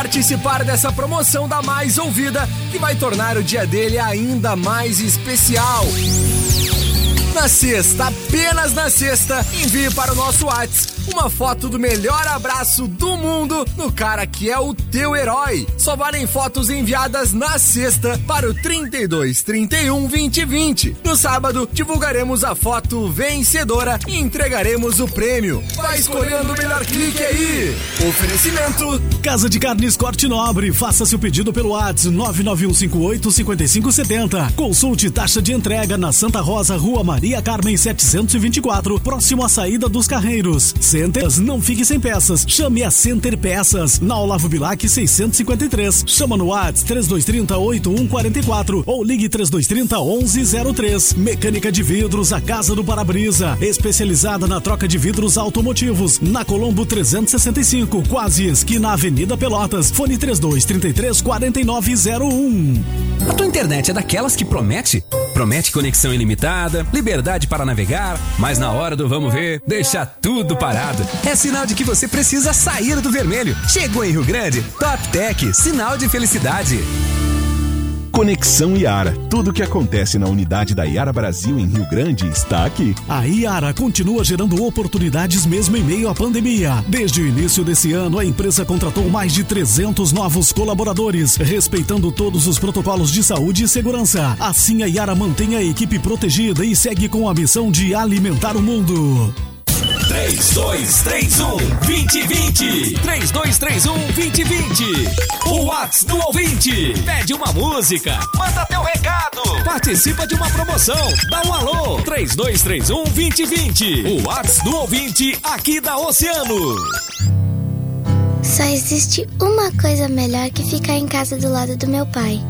participar dessa promoção da mais ouvida que vai tornar o dia dele ainda mais especial. Na sexta, apenas na sexta, envie para o nosso WhatsApp uma foto do melhor abraço do mundo no cara que é o teu herói. Só valem fotos enviadas na sexta para o 32 31 20 20. No sábado, divulgaremos a foto vencedora e entregaremos o prêmio. Vai escolhendo o melhor clique aí. Oferecimento: Casa de Carnes Corte Nobre. Faça seu pedido pelo WhatsApp 99158 5570. Consulte taxa de entrega na Santa Rosa, Rua Maria Carmen 724, próximo à saída dos Carreiros. Não fique sem peças. Chame a Center Peças, na Olavo Bilac 653. Chama no WhatsApp 3230 8144 ou ligue 3230 1103. Mecânica de vidros, a Casa do Para-Brisa, especializada na troca de vidros automotivos, na Colombo 365, quase esquina Avenida Pelotas. Fone 3233 4901. A tua internet é daquelas que promete? Promete conexão ilimitada, liberdade para navegar, mas na hora do vamos ver, deixa tudo parado. É sinal de que você precisa sair do vermelho. Chegou em Rio Grande, Top Tech, sinal de felicidade. Conexão Iara. Tudo o que acontece na unidade da Iara Brasil em Rio Grande está aqui. A Iara continua gerando oportunidades mesmo em meio à pandemia. Desde o início desse ano, a empresa contratou mais de 300 novos colaboradores, respeitando todos os protocolos de saúde e segurança. Assim, a Iara mantém a equipe protegida e segue com a missão de alimentar o mundo. 3231 2020. 3231 2020. O Whats do ouvinte. Pede uma música. Manda teu recado. Participa de uma promoção. Dá um alô. 3231 2020. O Whats do ouvinte aqui da Oceano. Só existe uma coisa melhor que ficar em casa do lado do meu pai.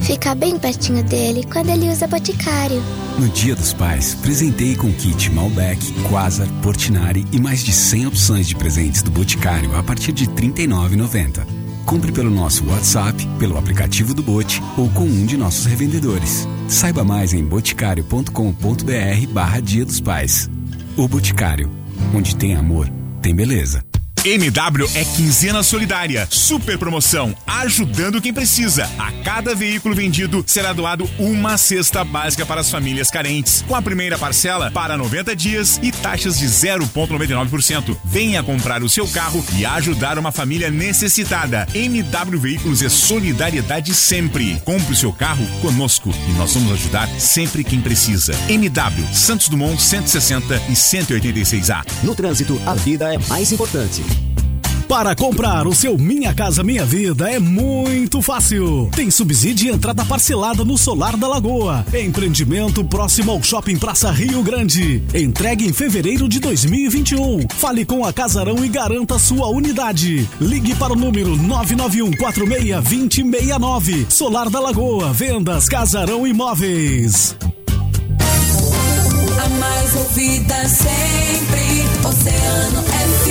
Ficar bem pertinho dele quando ele usa boticário. No Dia dos Pais, presentei com kit Malbec, Quasar, Portinari e mais de 100 opções de presentes do Boticário a partir de R$ 39,90. Compre pelo nosso WhatsApp, pelo aplicativo do Bote ou com um de nossos revendedores. Saiba mais em boticário.com.br barra Dia dos Pais. O Boticário, onde tem amor, tem beleza. MW é quinzena solidária. Super promoção, ajudando quem precisa. A cada veículo vendido será doado uma cesta básica para as famílias carentes. Com a primeira parcela para 90 dias e taxas de 0,99%. Venha comprar o seu carro e ajudar uma família necessitada. MW Veículos é solidariedade sempre. Compre o seu carro conosco e nós vamos ajudar sempre quem precisa. MW Santos Dumont 160 e 186A. No trânsito, a vida é mais importante. Para comprar o seu Minha Casa Minha Vida é muito fácil. Tem subsídio e entrada parcelada no Solar da Lagoa. Empreendimento próximo ao Shopping Praça Rio Grande. Entregue em fevereiro de 2021. Fale com a Casarão e garanta sua unidade. Ligue para o número 991 46 2069. Solar da Lagoa. Vendas Casarão Imóveis. A mais ouvida sempre. Oceano FM.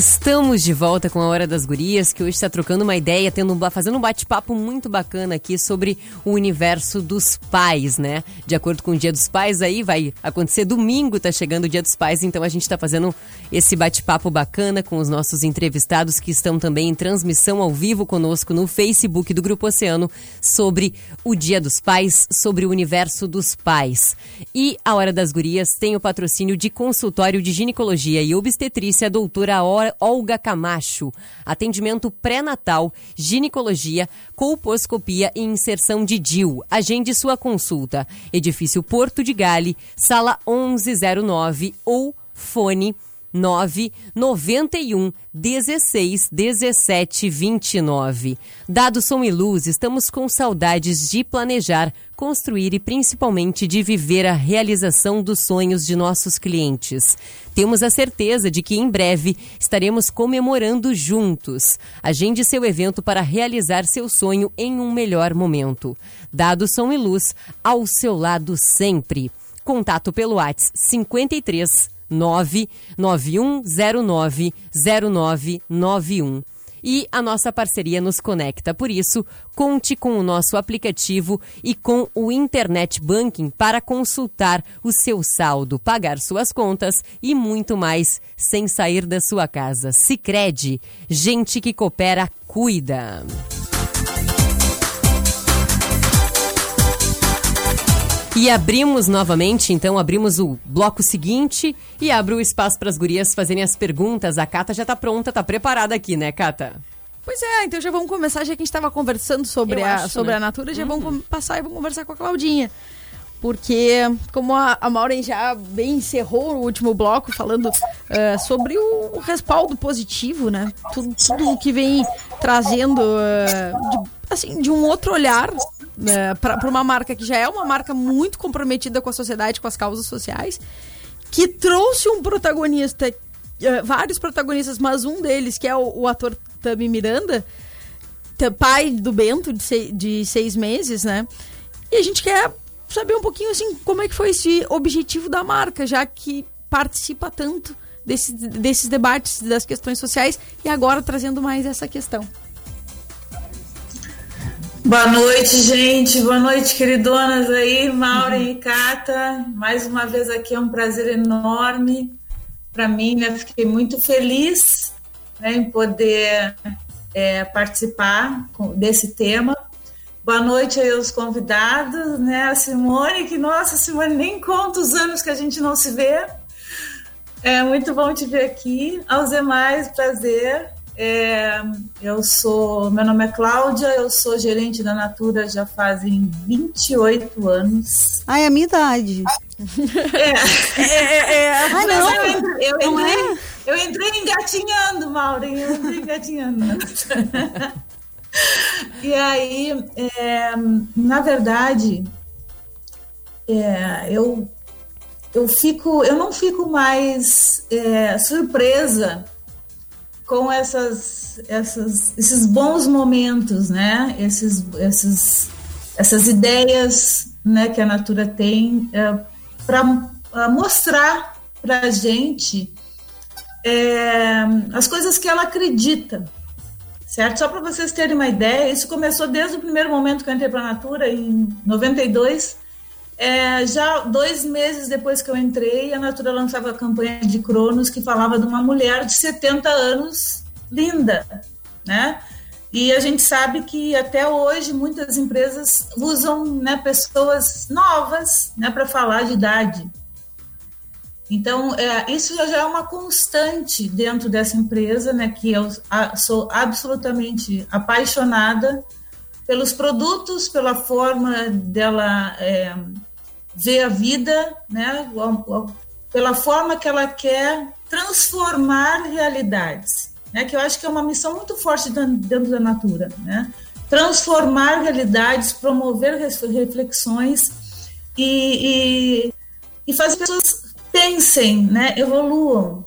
Estamos de volta com a Hora das Gurias, que hoje está trocando uma ideia, tendo, fazendo um bate-papo muito bacana aqui sobre o universo dos pais, né? De acordo com o Dia dos Pais, aí vai acontecer domingo, tá chegando o Dia dos Pais, então a gente está fazendo esse bate-papo bacana com os nossos entrevistados que estão também em transmissão ao vivo conosco no Facebook do Grupo Oceano sobre o Dia dos Pais, sobre o universo dos pais. E a Hora das Gurias tem o patrocínio de consultório de ginecologia e obstetrícia, doutora Olga Camacho. Atendimento pré-natal, ginecologia, colposcopia e inserção de DIL. Agende sua consulta. Edifício Porto de Gale, sala 1109 ou fone 991 16 17 29. Dado som e luz, estamos com saudades de planejar, construir e principalmente de viver a realização dos sonhos de nossos clientes. Temos a certeza de que em breve estaremos comemorando juntos. Agende seu evento para realizar seu sonho em um melhor momento. Dado som e luz, ao seu lado sempre. Contato pelo WhatsApp 53 991090991 e a nossa parceria nos conecta. Por isso, conte com o nosso aplicativo e com o Internet Banking para consultar o seu saldo, pagar suas contas e muito mais sem sair da sua casa. Sicredi, gente que coopera, cuida. E abrimos novamente, então abrimos o bloco seguinte e abro o espaço para as gurias fazerem as perguntas. A Cata já está pronta, está preparada aqui, né, Cata? Pois é, então já vamos começar, já que a gente estava conversando sobre, a, sobre né? a Natura, já uhum. vamos passar e vamos conversar com a Claudinha. Porque, como a, a Maureen já bem encerrou o último bloco, falando uh, sobre o, respaldo positivo, né? Tudo, tudo que vem trazendo uh, de, assim, de um outro olhar né, para uma marca que já é uma marca muito comprometida com a sociedade, com as causas sociais, que trouxe um protagonista, uh, vários protagonistas, mas um deles, que é o, o ator Tami Miranda, pai do Bento, de, seis, de seis meses, né? E a gente quer saber um pouquinho, assim, como é que foi esse objetivo da marca, já que participa tanto desse, desses debates das questões sociais e agora trazendo mais essa questão. Boa noite, gente. Boa noite, queridonas aí, Maureen uhum. e Cata. Mais uma vez aqui é um prazer enorme para mim, né? Fiquei muito feliz né, em poder é, participar desse tema. Boa noite aí aos convidados, né? A Simone, que nossa, Simone, nem conta os anos que a gente não se vê. É muito bom te ver aqui. Aos demais, prazer. É, eu sou, meu nome é Cláudia, eu sou gerente da Natura já fazem 28 anos. Ai, é a minha idade. É, é, é, é. Ah, não, eu, entrei, eu, não entrei, é? eu entrei engatinhando, Maureen, eu entrei engatinhando. e aí, é, na verdade, é, eu, eu fico, eu não fico mais é, surpresa com essas, essas, esses bons momentos, né? Esses, esses, essas ideias, né, que a Natura tem é, para mostrar para a gente é, as coisas que ela acredita, certo? Só para vocês terem uma ideia, isso começou desde o primeiro momento que eu entrei para a Natura, em 92, é, já dois meses depois que eu entrei, a Natura lançava a campanha de Cronos que falava de uma mulher de 70 anos, linda, né? E a gente sabe que até hoje muitas empresas usam né, pessoas novas né, para falar de idade. Então, é, isso já é uma constante dentro dessa empresa, né, que eu sou absolutamente apaixonada pelos produtos, pela forma dela é, ver a vida, né, pela forma que ela quer transformar realidades, né, que eu acho que é uma missão muito forte dentro da Natura, né, transformar realidades, promover reflexões e, e, e fazer pessoas pensem, né, evoluam,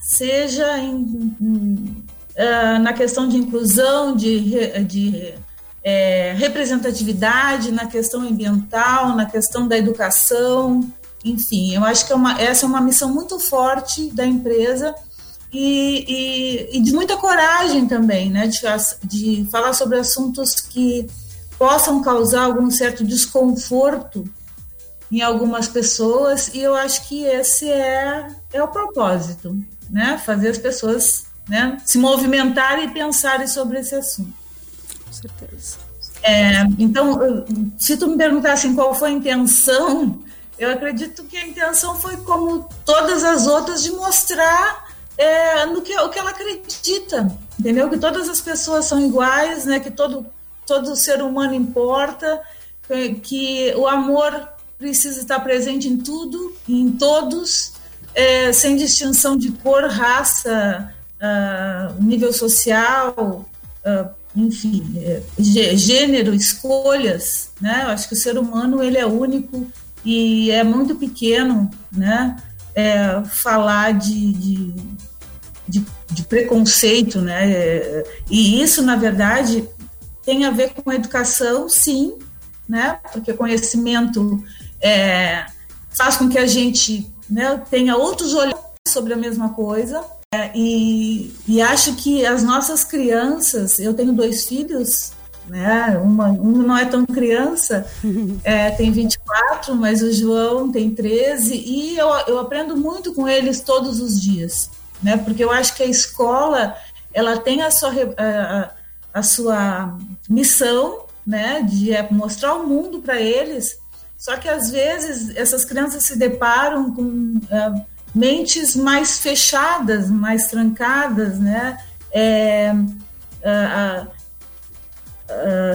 seja em, em, uh, na questão de inclusão, de, de é, representatividade, na questão ambiental, na questão da educação, enfim, eu acho que é uma, essa é uma missão muito forte da empresa e, e, e de muita coragem também, né, de, de falar sobre assuntos que possam causar algum certo desconforto em algumas pessoas e eu acho que esse é, é o propósito, né, fazer as pessoas né, se movimentarem e pensarem sobre esse assunto. Com certeza. É, então, se tu me perguntasse assim, qual foi a intenção, eu acredito que a intenção foi como todas as outras de mostrar é, no que, o que ela acredita, entendeu? Que todas as pessoas são iguais, né? Que todo todo ser humano importa, que, que o amor precisa estar presente em tudo, em todos, é, sem distinção de cor, raça, uh, nível social, uh, enfim, é, gênero, escolhas, né? Eu acho que o ser humano ele é único e é muito pequeno, né? É, falar de, de, de, de, preconceito, né? É, e isso, na verdade, tem a ver com educação, sim, né? Porque conhecimento é, faz com que a gente né, tenha outros olhares sobre a mesma coisa. É, e, e acho que as nossas crianças, eu tenho dois filhos, né? Uma, uma não é tão criança, é, tem 24, mas o João tem 13, e eu, eu aprendo muito com eles todos os dias, né? Porque eu acho que a escola ela tem a sua, a, a sua missão, né? De é, mostrar o mundo para eles. Só que às vezes essas crianças se deparam com é, mentes mais fechadas, mais trancadas, né? É,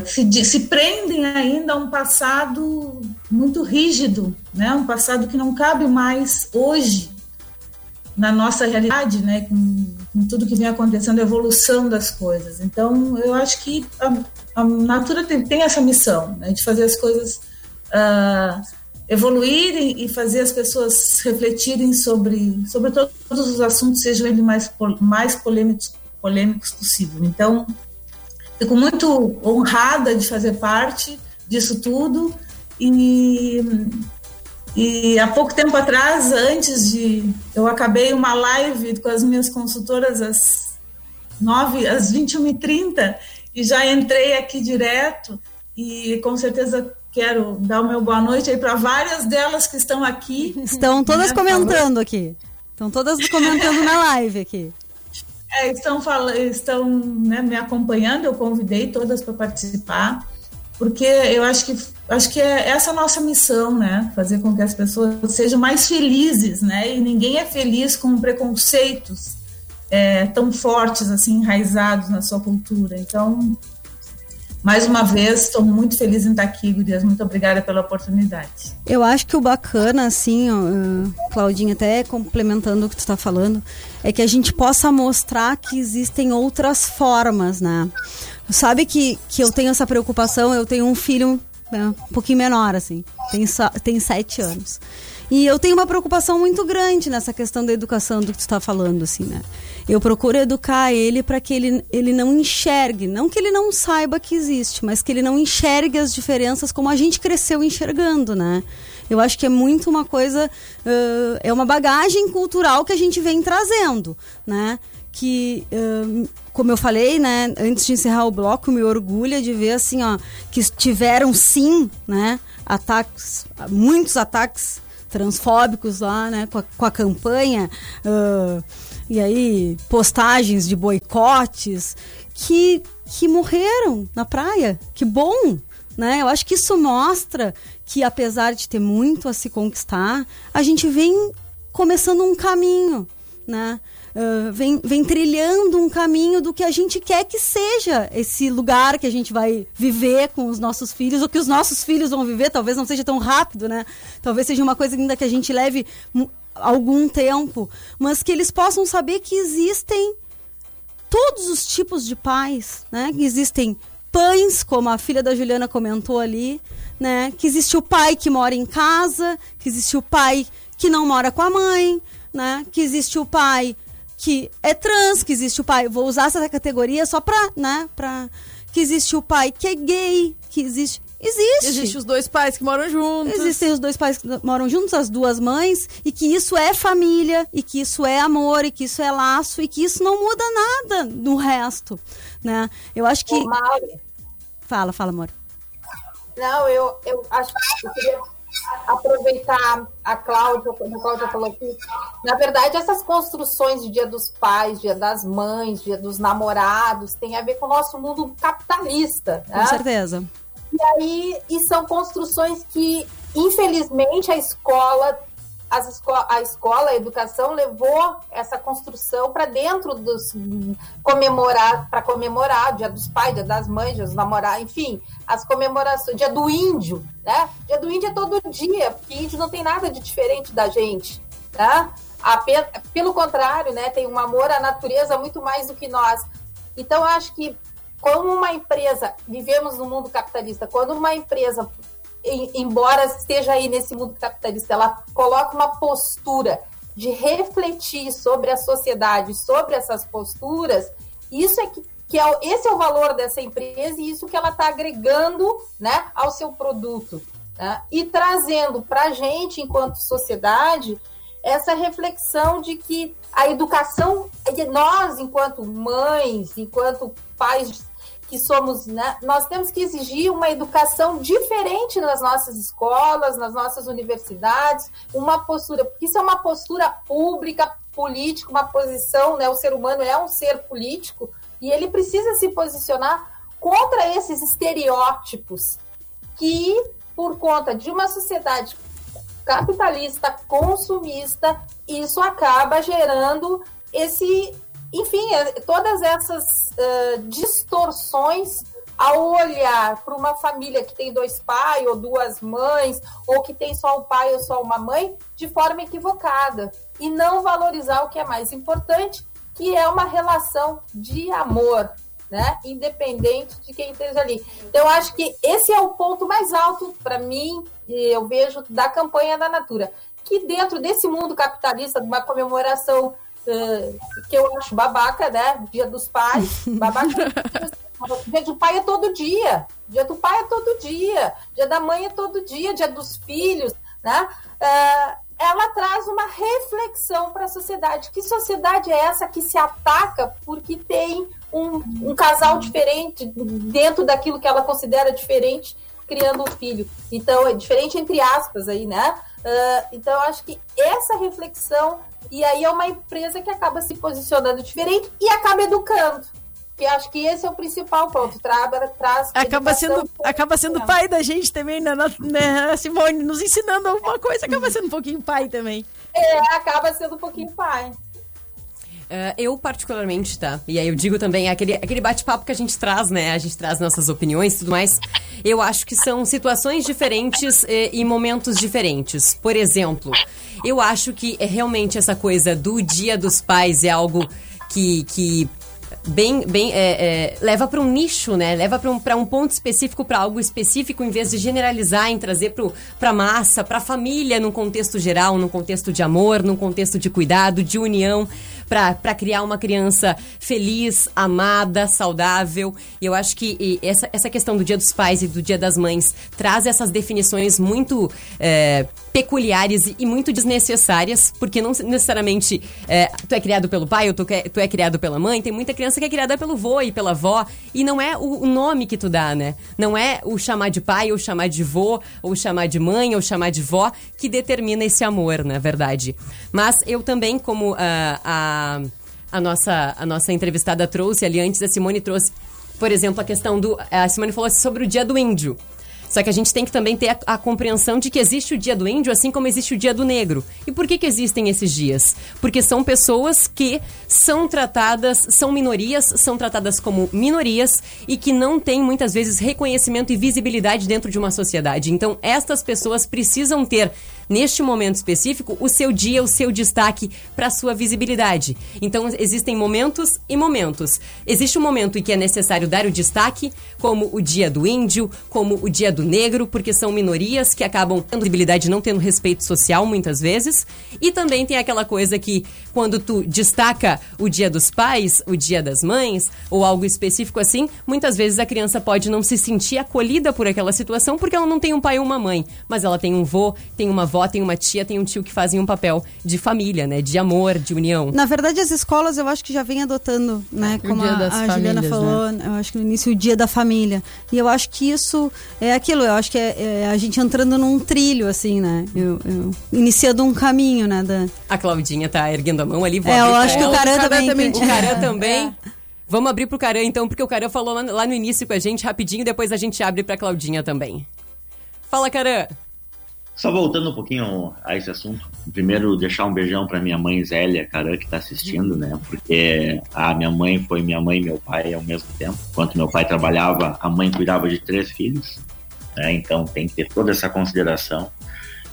se, se, prendem ainda a um passado muito rígido, né? um passado que não cabe mais hoje na nossa realidade, né? com, com tudo que vem acontecendo, a evolução das coisas. Então, eu acho que a, a Natura tem, tem, essa missão né? de fazer as coisas uh, e fazer as pessoas refletirem sobre, sobre todos os assuntos, sejam eles mais, mais polêmicos, polêmicos possível. Então, Fico muito honrada de fazer parte disso tudo e, e há pouco tempo atrás, antes de eu acabei uma live com as minhas consultoras às 9, às 21h30 e já entrei aqui direto e com certeza quero dar o meu boa noite aí para várias delas que estão aqui. Estão todas né, comentando aqui. Estão todas comentando na live aqui. É, estão falando, estão né, me acompanhando, eu convidei todas para participar, porque eu acho que acho que é essa a nossa missão, né? Fazer com que as pessoas sejam mais felizes, né? E ninguém é feliz com preconceitos é, tão fortes, assim, enraizados na sua cultura. Então, mais uma vez, estou muito feliz em estar aqui, Gurias. Muito obrigada pela oportunidade. Eu acho que o bacana, assim, uh, Claudinha, até complementando o que tu está falando, é que a gente possa mostrar que existem outras formas, né? Sabe que, que eu tenho essa preocupação, eu tenho um filho né, um pouquinho menor, assim, tem, só, tem sete anos. E eu tenho uma preocupação muito grande nessa questão da educação do que tu está falando, assim, né? Eu procuro educar ele para que ele, ele não enxergue, não que ele não saiba que existe, mas que ele não enxergue as diferenças como a gente cresceu enxergando, né? Eu acho que é muito uma coisa, uh, é uma bagagem cultural que a gente vem trazendo, né? Que, como eu falei, né, antes de encerrar o bloco, me orgulha de ver assim, ó, que tiveram sim, né, ataques, muitos ataques transfóbicos lá, né, com a, com a campanha, uh, e aí postagens de boicotes que, que morreram na praia. Que bom! Né? Eu acho que isso mostra que, apesar de ter muito a se conquistar, a gente vem começando um caminho, né? Uh, vem, vem trilhando um caminho do que a gente quer que seja esse lugar que a gente vai viver com os nossos filhos, ou que os nossos filhos vão viver, talvez não seja tão rápido, né? Talvez seja uma coisa ainda que a gente leve algum tempo, mas que eles possam saber que existem todos os tipos de pais, né? Que existem pães, como a filha da Juliana comentou ali, né? Que existe o pai que mora em casa, que existe o pai que não mora com a mãe, né? Que existe o pai que é trans, que existe o pai, vou usar essa categoria só pra, né, pra que existe o pai que é gay, que existe Existe. Existem os dois pais que moram juntos. Existem os dois pais que moram juntos, as duas mães, e que isso é família, e que isso é amor, e que isso é laço, e que isso não muda nada no resto, né? Eu acho que... Ô, Fala, fala, amor. Não, eu, eu acho que eu queria aproveitar a Cláudia, a Cláudia falou aqui. Na verdade, essas construções de dia dos pais, dia das mães, dia dos namorados, tem a ver com o nosso mundo capitalista. Né? Com certeza. E aí, e são construções que, infelizmente, a escola, esco a escola, a educação levou essa construção para dentro dos comemorar, para comemorar Dia dos Pais, Dia das Mães, Dia dos Namorados, enfim, as comemorações, Dia do Índio, né? Dia do Índio é todo dia, porque índio não tem nada de diferente da gente, né? pelo contrário, né, tem um amor à natureza muito mais do que nós. Então, acho que como uma empresa, vivemos no mundo capitalista, quando uma empresa, embora esteja aí nesse mundo capitalista, ela coloca uma postura de refletir sobre a sociedade, sobre essas posturas, isso é que, que é, esse é o valor dessa empresa e isso que ela está agregando né, ao seu produto. Né? E trazendo para a gente, enquanto sociedade, essa reflexão de que a educação, nós, enquanto mães, enquanto pais que somos, né, nós temos que exigir uma educação diferente nas nossas escolas, nas nossas universidades, uma postura, porque isso é uma postura pública, política, uma posição, né, o ser humano é um ser político e ele precisa se posicionar contra esses estereótipos que, por conta de uma sociedade capitalista, consumista, isso acaba gerando esse, enfim, é, todas essas uh, distorções ao olhar para uma família que tem dois pais ou duas mães, ou que tem só um pai ou só uma mãe, de forma equivocada. E não valorizar o que é mais importante, que é uma relação de amor, né? Independente de quem esteja ali. Então, acho que esse é o ponto mais alto para mim, eu vejo, da campanha da Natura. Que dentro desse mundo capitalista, de uma comemoração uh, que eu acho babaca, né? Dia dos pais, babaca. Dia do pai é todo dia. Dia do pai é todo dia. Dia da mãe é todo dia. Dia dos filhos, né? Uh, ela traz uma reflexão para a sociedade. Que sociedade é essa que se ataca porque tem um, um, casal diferente dentro daquilo que ela considera diferente, criando um filho? Então, é diferente entre aspas aí, né? Uh, então, eu acho que essa reflexão, e aí é uma empresa que acaba se posicionando diferente e acaba educando. Que acho que esse é o principal ponto. Tra traz acaba sendo, acaba sendo pai da gente também, né, né, Simone? Nos ensinando alguma coisa, acaba sendo um pouquinho pai também. É, acaba sendo um pouquinho pai. Uh, eu, particularmente, tá? E aí eu digo também, aquele, aquele bate-papo que a gente traz, né? A gente traz nossas opiniões e tudo mais. Eu acho que são situações diferentes e, e momentos diferentes. Por exemplo, eu acho que é realmente essa coisa do Dia dos Pais é algo que, que bem, bem é, é, leva para um nicho, né? Leva para um, um ponto específico, para algo específico, em vez de generalizar em trazer para massa, para família, num contexto geral, num contexto de amor, num contexto de cuidado, de união para criar uma criança feliz, amada, saudável. E eu acho que essa, essa questão do Dia dos Pais e do Dia das Mães traz essas definições muito é, peculiares e, muito desnecessárias, porque não necessariamente é, tu é criado pelo pai ou tu, é, tu é criado pela mãe. Tem muita criança que é criada pelo vô e pela avó, e não é o, nome que tu dá, né? Não é o chamar de pai ou chamar de vô, ou chamar de mãe ou chamar de vó que determina esse amor, na verdade. Mas eu também, como uh, a a, nossa, a nossa entrevistada trouxe ali antes, a Simone trouxe, por exemplo, a questão do. A Simone falou sobre o dia do índio. Só que a gente tem que também ter a, a, compreensão de que existe o dia do índio, assim como existe o dia do negro. E por que, que existem esses dias? Porque são pessoas que são tratadas, são minorias, são tratadas como minorias e que não têm muitas vezes reconhecimento e visibilidade dentro de uma sociedade. Então, estas pessoas precisam ter neste momento específico, o seu dia, o seu destaque para sua visibilidade. Então, existem momentos e momentos. Existe um momento em que é necessário dar o destaque, como o dia do índio, como o dia do negro, porque são minorias que acabam tendo visibilidade não tendo respeito social muitas vezes. E também tem aquela coisa que quando tu destaca o dia dos pais, o dia das mães, ou algo específico assim, muitas vezes a criança pode não se sentir acolhida por aquela situação porque ela não tem um pai ou uma mãe, mas ela tem um vô, tem uma avó, tem uma tia, tem um tio que fazem um papel de família, né? De amor, de união. Na verdade, as escolas eu acho que já vem adotando, né? Como a, a Juliana falou, né? eu acho que no início o dia da família. E eu acho que isso é aquilo, eu acho que é, é a gente entrando num trilho, assim, né? Eu, eu, iniciando um caminho, né? Da... A Claudinha tá erguendo a mão ali. Vou é, eu acho que o Caran também. também o Caran também. É. Vamos abrir pro Caran então, porque o Caran falou lá no início com a gente rapidinho, depois a gente abre pra Claudinha também. Fala, Caran! Só voltando um pouquinho a esse assunto, primeiro deixar um beijão para minha mãe Zélia Caran, que está assistindo, né? Porque a minha mãe foi minha mãe e meu pai ao mesmo tempo. Enquanto meu pai trabalhava, a mãe cuidava de três filhos, né? Então tem que ter toda essa consideração.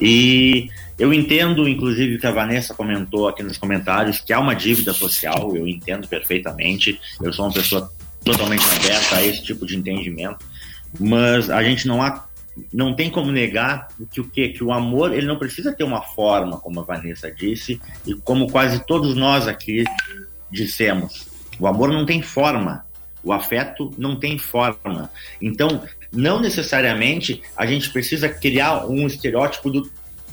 E eu entendo, inclusive, que a Vanessa comentou aqui nos comentários que há uma dívida social, eu entendo perfeitamente. Eu sou uma pessoa totalmente aberta a esse tipo de entendimento, mas a gente não há não tem como negar que o que que o amor ele não precisa ter uma forma, como a Vanessa disse e como quase todos nós aqui dissemos. O amor não tem forma, o afeto não tem forma. Então, não necessariamente a gente precisa criar um estereótipo do,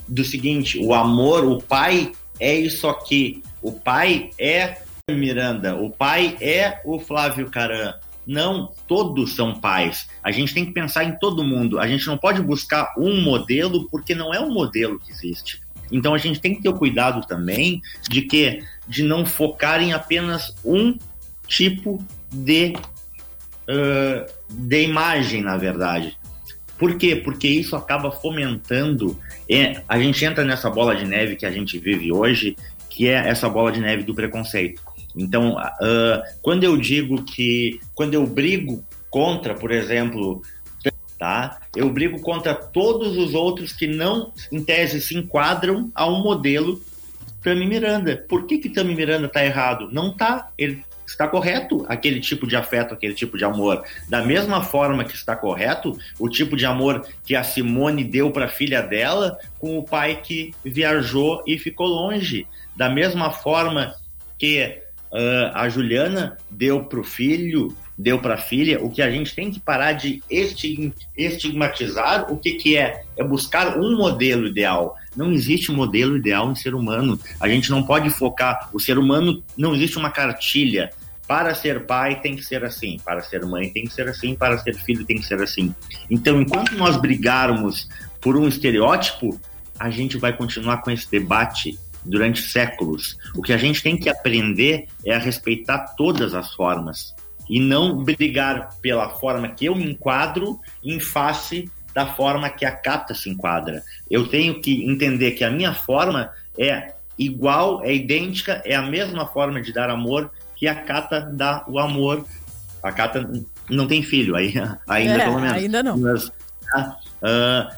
do seguinte: o amor, o pai é isso aqui. O pai é Miranda, o pai é o Flávio Caran. Não, todos são pais. A gente tem que pensar em todo mundo. A gente não pode buscar um modelo porque não é um modelo que existe. Então a gente tem que ter o cuidado também de que de não focar em apenas um tipo de, uh, de imagem, na verdade. Por quê? Porque isso acaba fomentando. É, a gente entra nessa bola de neve que a gente vive hoje, que é essa bola de neve do preconceito. Então, uh, quando eu digo que. Quando eu brigo contra, por exemplo, tá? Eu brigo contra todos os outros que não, em tese, se enquadram a um modelo Tami Miranda. Por que que Tami Miranda está errado? Não está. Ele está correto aquele tipo de afeto, aquele tipo de amor. Da mesma forma que está correto o tipo de amor que a Simone deu para a filha dela com o pai que viajou e ficou longe. Da mesma forma que uh, a Juliana deu para o filho, deu para a filha, o que a gente tem que parar de estigmatizar o que, que é? É buscar um modelo ideal. Não existe um modelo ideal em ser humano. A gente não pode focar. O ser humano não existe uma cartilha. Para ser pai tem que ser assim, para ser mãe tem que ser assim, para ser filho tem que ser assim. Então, enquanto nós brigarmos por um estereótipo, a gente vai continuar com esse debate durante séculos. O que a gente tem que aprender é a respeitar todas as formas e não brigar pela forma que eu me enquadro em face da forma que a Cata se enquadra. Eu tenho que entender que a minha forma é igual, é idêntica, é a mesma forma de dar amor que a Cata dá o amor. A Cata não tem filho, aí, ainda é, pelo menos. Ainda não. Mas, uh,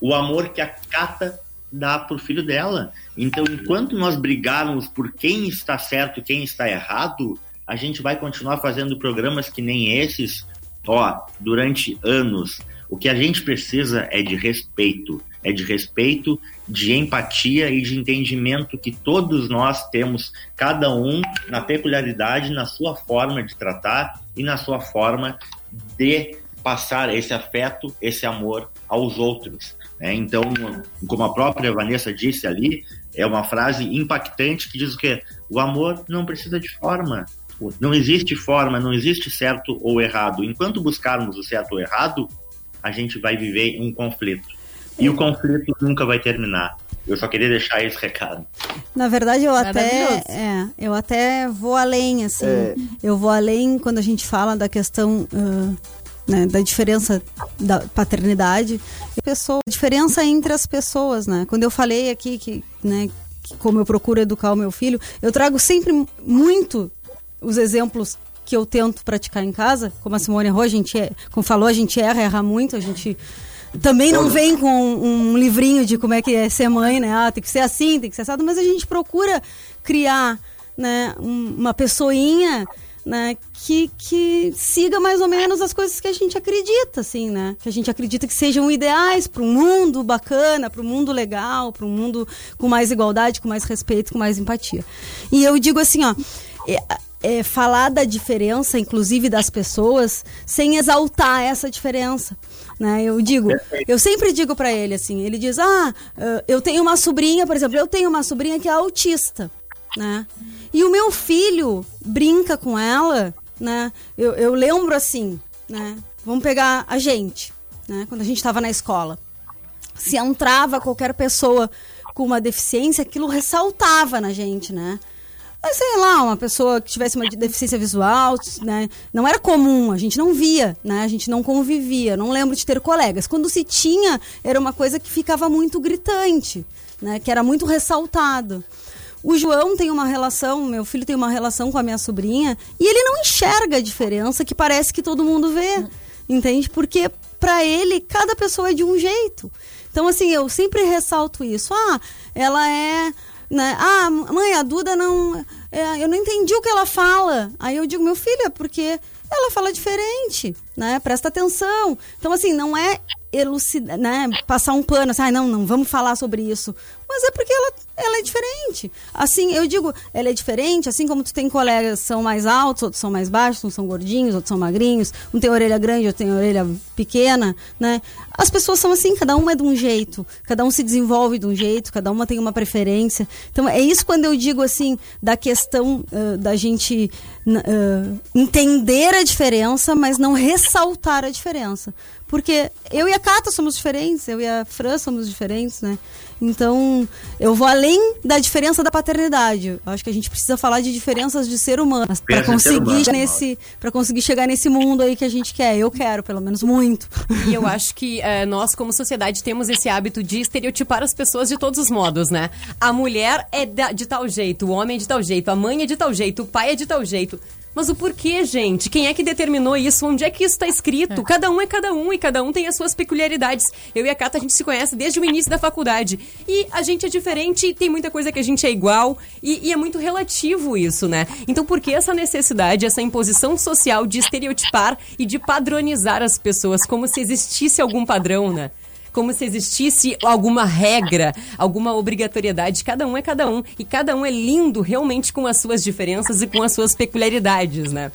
o amor que a Cata dá pro filho dela. Então, enquanto nós brigarmos por quem está certo e quem está errado, a gente vai continuar fazendo programas que nem esses, ó, durante anos. O que a gente precisa é de respeito, é de respeito, de empatia e de entendimento que todos nós temos, cada um na peculiaridade, na sua forma de tratar e na sua forma de passar esse afeto, esse amor aos outros. Né? Então, como a própria Vanessa disse ali, é uma frase impactante que diz o quê? O amor não precisa de forma. Não existe forma, não existe certo ou errado. Enquanto buscarmos o certo ou errado, a gente vai viver um conflito. E o conflito nunca vai terminar. Eu só queria deixar esse recado. Na verdade, eu até, é, eu até vou além, assim. É. Eu vou além quando a gente fala da questão uh, né, da diferença da paternidade. Pessoa, diferença entre as pessoas, né? Quando eu falei aqui que, né, que como eu procuro educar o meu filho, eu trago sempre muito os exemplos que eu tento praticar em casa. Como a Simone errou, a gente, é, como falou, a gente erra, erra muito, a gente também não vem com um livrinho de como é que é ser mãe, né? Ah, tem que ser assim, tem que ser assado, mas a gente procura criar né, uma pessoinha né, que, que siga mais ou menos as coisas que a gente acredita, assim, né? Que a gente acredita que sejam ideais para um mundo bacana, para um mundo legal, para um mundo com mais igualdade, com mais respeito, com mais empatia. E eu digo assim, ó, é, é, falar da diferença, inclusive das pessoas, sem exaltar essa diferença. Né? Eu digo, eu sempre digo para ele assim, ele diz, ah, eu tenho uma sobrinha, por exemplo, eu tenho uma sobrinha que é autista, né? E o meu filho brinca com ela, né? Eu, eu lembro assim, né? Vamos pegar a gente, né? Quando a gente estava na escola. Se entrava qualquer pessoa com uma deficiência, aquilo ressaltava na gente, né? Mas sei lá, uma pessoa que tivesse uma deficiência visual, né? Não era comum, a gente não via, né? A gente não convivia, não lembro de ter colegas. Quando se tinha, era uma coisa que ficava muito gritante, né? Que era muito ressaltado. O João tem uma relação, meu filho tem uma relação com a minha sobrinha, e ele não enxerga a diferença que parece que todo mundo vê. Entende? Porque para ele cada pessoa é de um jeito. Então assim, eu sempre ressalto isso. Ah, ela é né? Ah, mãe, a Duda não é, eu não entendi o que ela fala. Aí eu digo, meu filho, é porque ela fala diferente, né? Presta atenção. Então, assim, não é elucidar, né? Passar um pano, assim, ah, não, não vamos falar sobre isso. Mas é porque ela, ela é diferente. Assim, eu digo, ela é diferente, assim como tu tem colegas que são mais altos, outros são mais baixos, uns são gordinhos, outros são magrinhos, um tem orelha grande, outro tem orelha pequena, né? As pessoas são assim, cada uma é de um jeito, cada um se desenvolve de um jeito, cada uma tem uma preferência. Então, é isso quando eu digo, assim, da questão uh, da gente uh, entender a diferença, mas não ressaltar a diferença. Porque eu e a Cata somos diferentes, eu e a Fran somos diferentes, né? Então, eu vou além da diferença da paternidade. Eu acho que a gente precisa falar de diferenças de ser humano para conseguir humano. nesse para conseguir chegar nesse mundo aí que a gente quer. Eu quero, pelo menos muito. E eu acho que uh, nós como sociedade temos esse hábito de estereotipar as pessoas de todos os modos, né? A mulher é de tal jeito, o homem é de tal jeito, a mãe é de tal jeito, o pai é de tal jeito. Mas o porquê, gente? Quem é que determinou isso? Onde é que isso está escrito? É. Cada um é cada um e cada um tem as suas peculiaridades. Eu e a Cata, a gente se conhece desde o início da faculdade. E a gente é diferente, tem muita coisa que a gente é igual. E, e é muito relativo isso, né? Então, por que essa necessidade, essa imposição social de estereotipar e de padronizar as pessoas como se existisse algum padrão, né? Como se existisse alguma regra, alguma obrigatoriedade. Cada um é cada um. E cada um é lindo realmente com as suas diferenças e com as suas peculiaridades, né?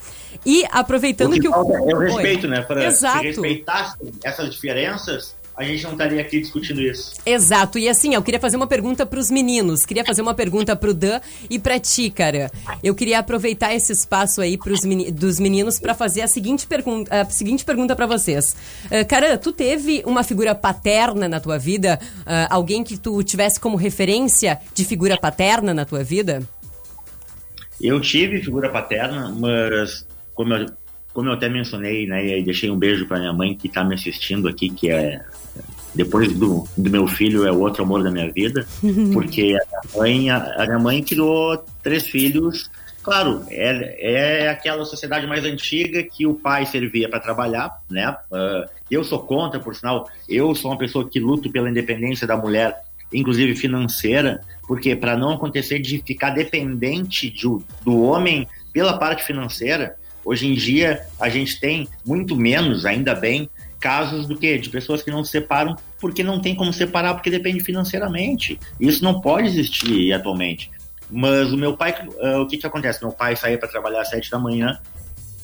E aproveitando o que, que o. É o respeito, Oi. né, Fran? Exato. Se respeitasse essas diferenças, a gente não estaria aqui discutindo isso. Exato. E assim, eu queria fazer uma pergunta para os meninos. Queria fazer uma pergunta para o Dan e para ti, cara. Eu queria aproveitar esse espaço aí pros meni dos meninos para fazer a seguinte pergunta, a seguinte pergunta para vocês. Uh, cara, tu teve uma figura paterna na tua vida? Uh, alguém que tu tivesse como referência de figura paterna na tua vida? Eu tive figura paterna, mas como eu, como eu até mencionei, né, e deixei um beijo para minha mãe que está me assistindo aqui, que é depois do, do meu filho é o outro amor da minha vida, porque a minha mãe, a, a minha mãe criou três filhos. Claro, é, é aquela sociedade mais antiga que o pai servia para trabalhar, né? Uh, eu sou contra, por sinal, eu sou uma pessoa que luto pela independência da mulher, inclusive financeira, porque para não acontecer de ficar dependente de, do homem pela parte financeira, hoje em dia a gente tem muito menos, ainda bem, casos do que de pessoas que não se separam porque não tem como separar porque depende financeiramente. Isso não pode existir atualmente. Mas o meu pai, uh, o que que acontece? Meu pai saía para trabalhar às sete da manhã,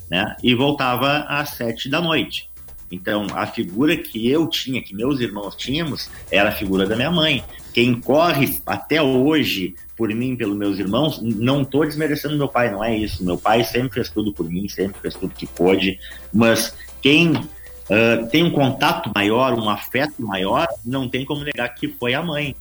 né? E voltava às sete da noite. Então, a figura que eu tinha, que meus irmãos tínhamos, era a figura da minha mãe. Quem corre até hoje por mim, pelos meus irmãos, não estou desmerecendo meu pai, não é isso. Meu pai sempre fez tudo por mim, sempre fez tudo que pôde, mas quem uh, tem um contato maior, um afeto maior, não tem como negar que foi a mãe.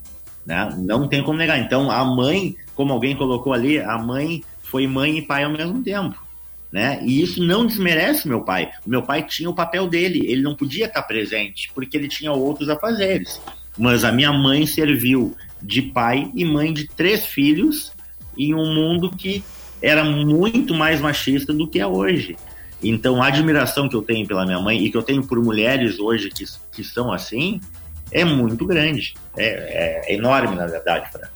Né? Não tem como negar. Então, a mãe, como alguém colocou ali, a mãe foi mãe e pai ao mesmo tempo. Né? E isso não desmerece meu pai. O meu pai tinha o papel dele, ele não podia estar presente, porque ele tinha outros afazeres. Mas a minha mãe serviu de pai e mãe de três filhos em um mundo que era muito mais machista do que é hoje. Então, a admiração que eu tenho pela minha mãe e que eu tenho por mulheres hoje que, que são assim é muito grande. É, é enorme, na verdade, Fran.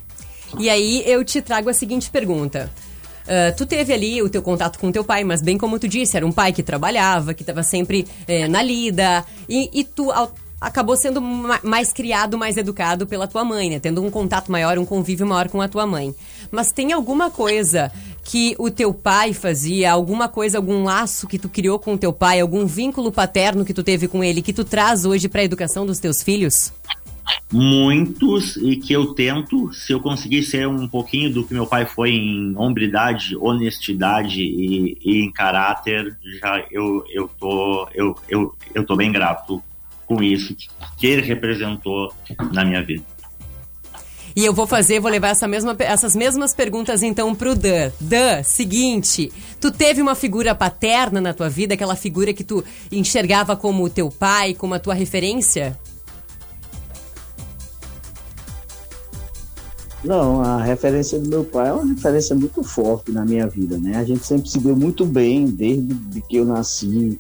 E aí eu te trago a seguinte pergunta. Uh, tu teve ali o teu contato com teu pai, mas bem como tu disse, era um pai que trabalhava, que estava sempre eh, na lida, e, e tu ao, acabou sendo ma mais criado, mais educado pela tua mãe, né? Tendo um contato maior, um convívio maior com a tua mãe. Mas tem alguma coisa que o teu pai fazia, alguma coisa, algum laço que tu criou com o teu pai, algum vínculo paterno que tu teve com ele, que tu traz hoje para a educação dos teus filhos? Muitos e que eu tento, se eu conseguir ser um pouquinho do que meu pai foi em hombridade, honestidade e, e em caráter, já eu, eu, tô, eu, eu, eu tô bem grato com isso que ele representou na minha vida. E eu vou fazer, vou levar essa mesma, essas mesmas perguntas então pro Dan. Dan, seguinte, tu teve uma figura paterna na tua vida, aquela figura que tu enxergava como teu pai, como a tua referência? Não, a referência do meu pai é uma referência muito forte na minha vida, né? A gente sempre se deu muito bem desde que eu nasci.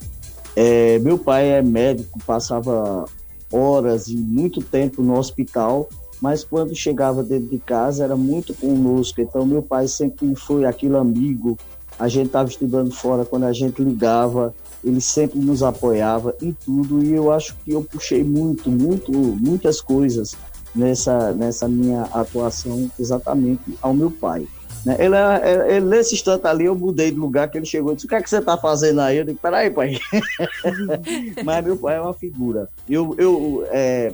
É, meu pai é médico, passava horas e muito tempo no hospital mas quando chegava dentro de casa era muito conosco. Então, meu pai sempre foi aquele amigo. A gente estava estudando fora, quando a gente ligava, ele sempre nos apoiava em tudo. E eu acho que eu puxei muito, muito, muitas coisas nessa, nessa minha atuação exatamente ao meu pai. Né? Ele, ele, nesse instante ali, eu mudei de lugar, que ele chegou e disse, o que é que você está fazendo aí? Eu disse, peraí, pai. Mas meu pai é uma figura. Eu, eu, é,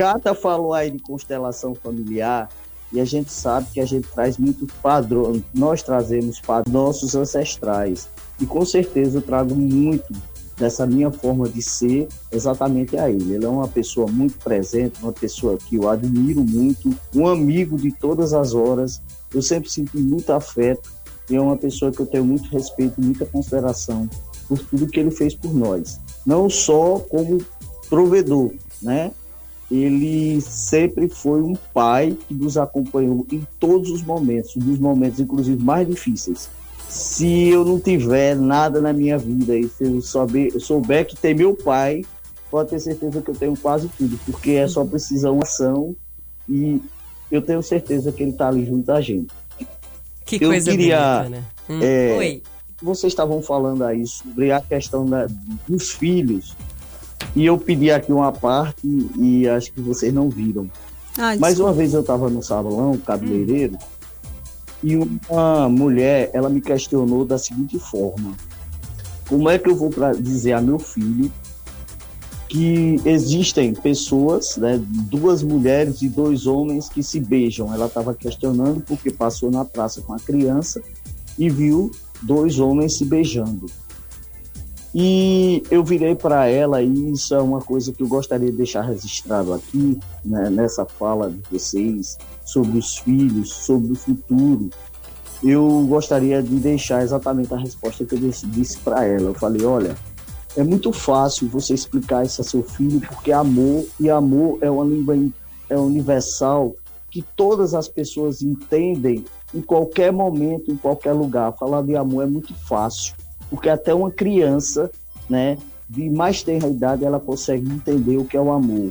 Cata falou aí de constelação familiar, e a gente sabe que a gente traz muito padrão, nós trazemos para nossos ancestrais. E com certeza eu trago muito dessa minha forma de ser exatamente a ele. Ele é uma pessoa muito presente, uma pessoa que eu admiro muito, um amigo de todas as horas. Eu sempre sinto muito afeto e é uma pessoa que eu tenho muito respeito, muita consideração por tudo que ele fez por nós. Não só como provedor, né? Ele sempre foi um pai que nos acompanhou em todos os momentos, nos momentos inclusive mais difíceis se eu não tiver nada na minha vida e se eu souber, souber que tem meu pai, pode ter certeza que eu tenho quase tudo, porque é só precisar uma ação e eu tenho certeza que ele está ali junto da gente. Que eu coisa queria, bonita, né? Hum. É, Oi. Vocês estavam falando aí sobre a questão da, dos filhos e eu pedi aqui uma parte e acho que vocês não viram. Ah, Mais uma vez eu estava no salão cabeleireiro hum e uma mulher, ela me questionou da seguinte forma: Como é que eu vou dizer a meu filho que existem pessoas, né, duas mulheres e dois homens que se beijam? Ela estava questionando porque passou na praça com a criança e viu dois homens se beijando. E eu virei para ela, e isso é uma coisa que eu gostaria de deixar registrado aqui, né, nessa fala de vocês, sobre os filhos, sobre o futuro. Eu gostaria de deixar exatamente a resposta que eu disse para ela. Eu falei: olha, é muito fácil você explicar isso a seu filho, porque amor, e amor é uma língua é universal que todas as pessoas entendem em qualquer momento, em qualquer lugar. Falar de amor é muito fácil porque até uma criança, né, de mais tenra idade, ela consegue entender o que é o amor.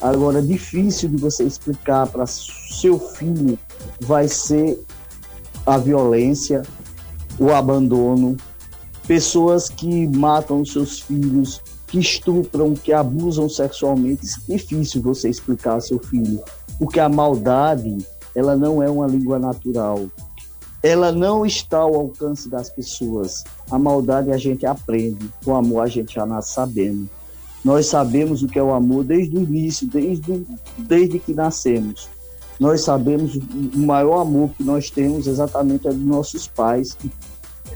Agora, difícil de você explicar para seu filho vai ser a violência, o abandono, pessoas que matam seus filhos, que estupram, que abusam sexualmente. É difícil você explicar ao seu filho, porque a maldade, ela não é uma língua natural ela não está ao alcance das pessoas. A maldade a gente aprende, o amor a gente já nasce sabendo. Nós sabemos o que é o amor desde o início, desde, desde que nascemos. Nós sabemos o maior amor que nós temos exatamente é dos nossos pais.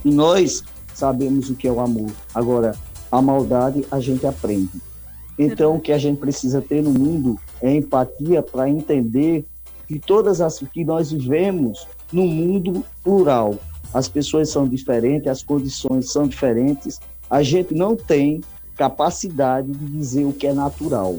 E nós sabemos o que é o amor. Agora, a maldade a gente aprende. Então, o que a gente precisa ter no mundo é empatia para entender que todas as que nós vivemos no mundo plural. As pessoas são diferentes, as condições são diferentes. A gente não tem capacidade de dizer o que é natural.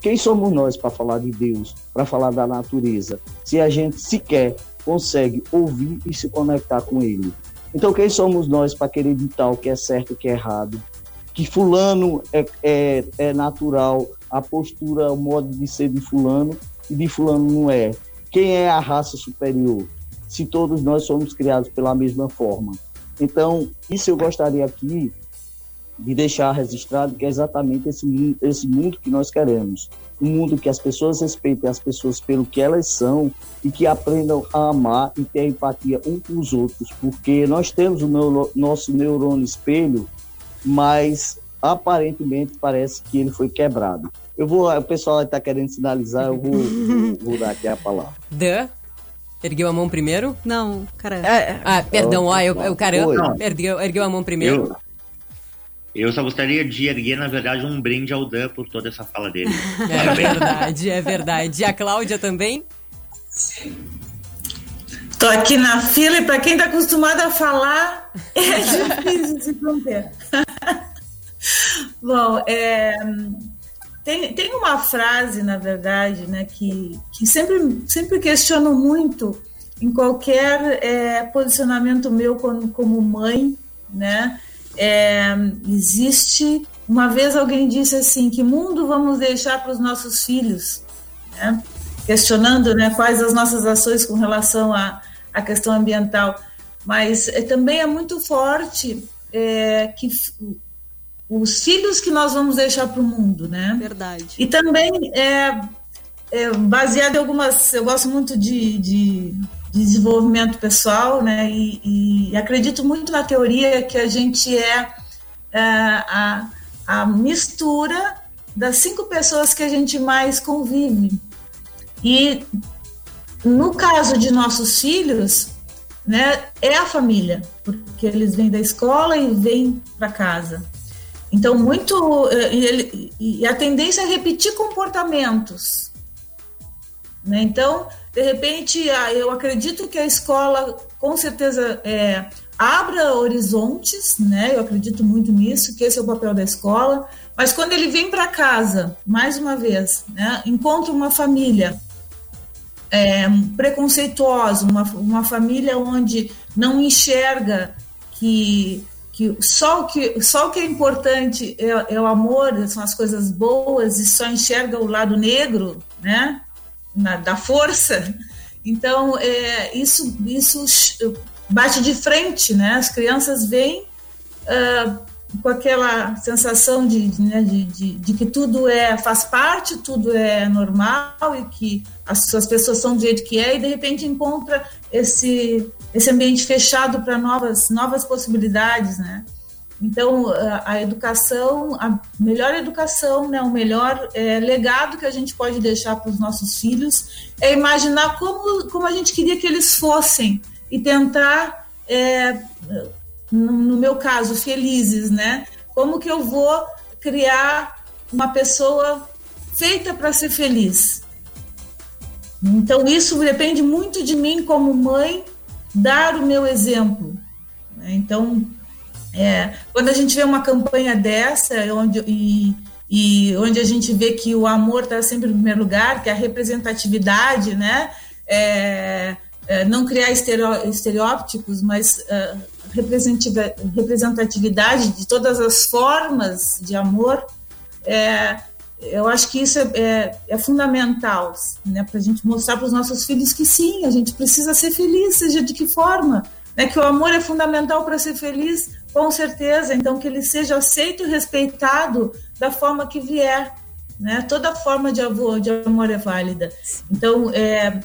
Quem somos nós para falar de Deus, para falar da natureza, se a gente sequer consegue ouvir e se conectar com Ele? Então, quem somos nós para querer ditar o que é certo e o que é errado? Que Fulano é, é, é natural, a postura, o modo de ser de Fulano e de Fulano não é. Quem é a raça superior? Se todos nós somos criados pela mesma forma. Então, isso eu gostaria aqui de deixar registrado que é exatamente esse, esse mundo que nós queremos. Um mundo que as pessoas respeitem as pessoas pelo que elas são e que aprendam a amar e ter empatia um com os outros, porque nós temos o meu, nosso neurônio espelho, mas aparentemente parece que ele foi quebrado. Eu vou, o pessoal está querendo sinalizar, eu vou, vou, vou dar aqui a palavra. Dan? Ergueu a mão primeiro? Não, cara. É, ah, perdão, ah, eu, eu caramba. Ergueu, ergueu a mão primeiro. Eu, eu só gostaria de erguer, na verdade, um brinde ao Dan por toda essa fala dele. É verdade, é verdade. E a Cláudia também? Tô aqui na fila e para quem tá acostumado a falar, é difícil se conter. Bom, é, tem, tem uma frase, na verdade, né, que, que sempre, sempre questiono muito em qualquer é, posicionamento meu como, como mãe, né? É, existe. Uma vez alguém disse assim: que mundo vamos deixar para os nossos filhos? Né? questionando né, quais as nossas ações com relação à, à questão ambiental. Mas é, também é muito forte é, que os filhos que nós vamos deixar para o mundo, né? Verdade. E também é, é, baseado em algumas. Eu gosto muito de, de, de desenvolvimento pessoal, né? E, e, acredito muito na teoria que a gente é, é a, a mistura das cinco pessoas que a gente mais convive. E no caso de nossos filhos, né, é a família, porque eles vêm da escola e vêm para casa. Então, muito. Eh, e, ele, e a tendência é repetir comportamentos. Né? Então, de repente, eu acredito que a escola, com certeza, é, abra horizontes, né? Eu acredito muito nisso, que esse é o papel da escola. Mas quando ele vem para casa, mais uma vez, né? encontra uma família é, preconceituosa, uma, uma família onde não enxerga que que só o que, só o que é importante é, é, o amor, são as coisas boas e só enxerga o lado negro, né, Na, da força. Então, é, isso, isso bate de frente, né? As crianças vêm uh, com aquela sensação de, né, de, de, de, que tudo é faz parte, tudo é normal e que as, as pessoas são do jeito que é e de repente encontra esse esse ambiente fechado para novas, novas possibilidades, né? Então, a, educação, a melhor educação, né, o melhor é, legado que a gente pode deixar para os nossos filhos é imaginar como, como a gente queria que eles fossem e tentar, é, no, no meu caso, felizes, né? Como que eu vou criar uma pessoa feita para ser feliz? Então, isso depende muito de mim como mãe dar o meu exemplo. Né? Então, é, quando a gente vê uma campanha dessa, onde, e, e onde a gente vê que o amor está sempre em primeiro lugar, que a representatividade, né? É, é, não criar estereótipos, mas é, representatividade de todas as formas de amor, é, eu acho que isso é, é, é fundamental, né, para a gente mostrar para os nossos filhos que sim, a gente precisa ser feliz, seja de que forma, né, que o amor é fundamental para ser feliz, com certeza, então que ele seja aceito e respeitado da forma que vier, né, toda forma de amor, de amor é válida. Então, é,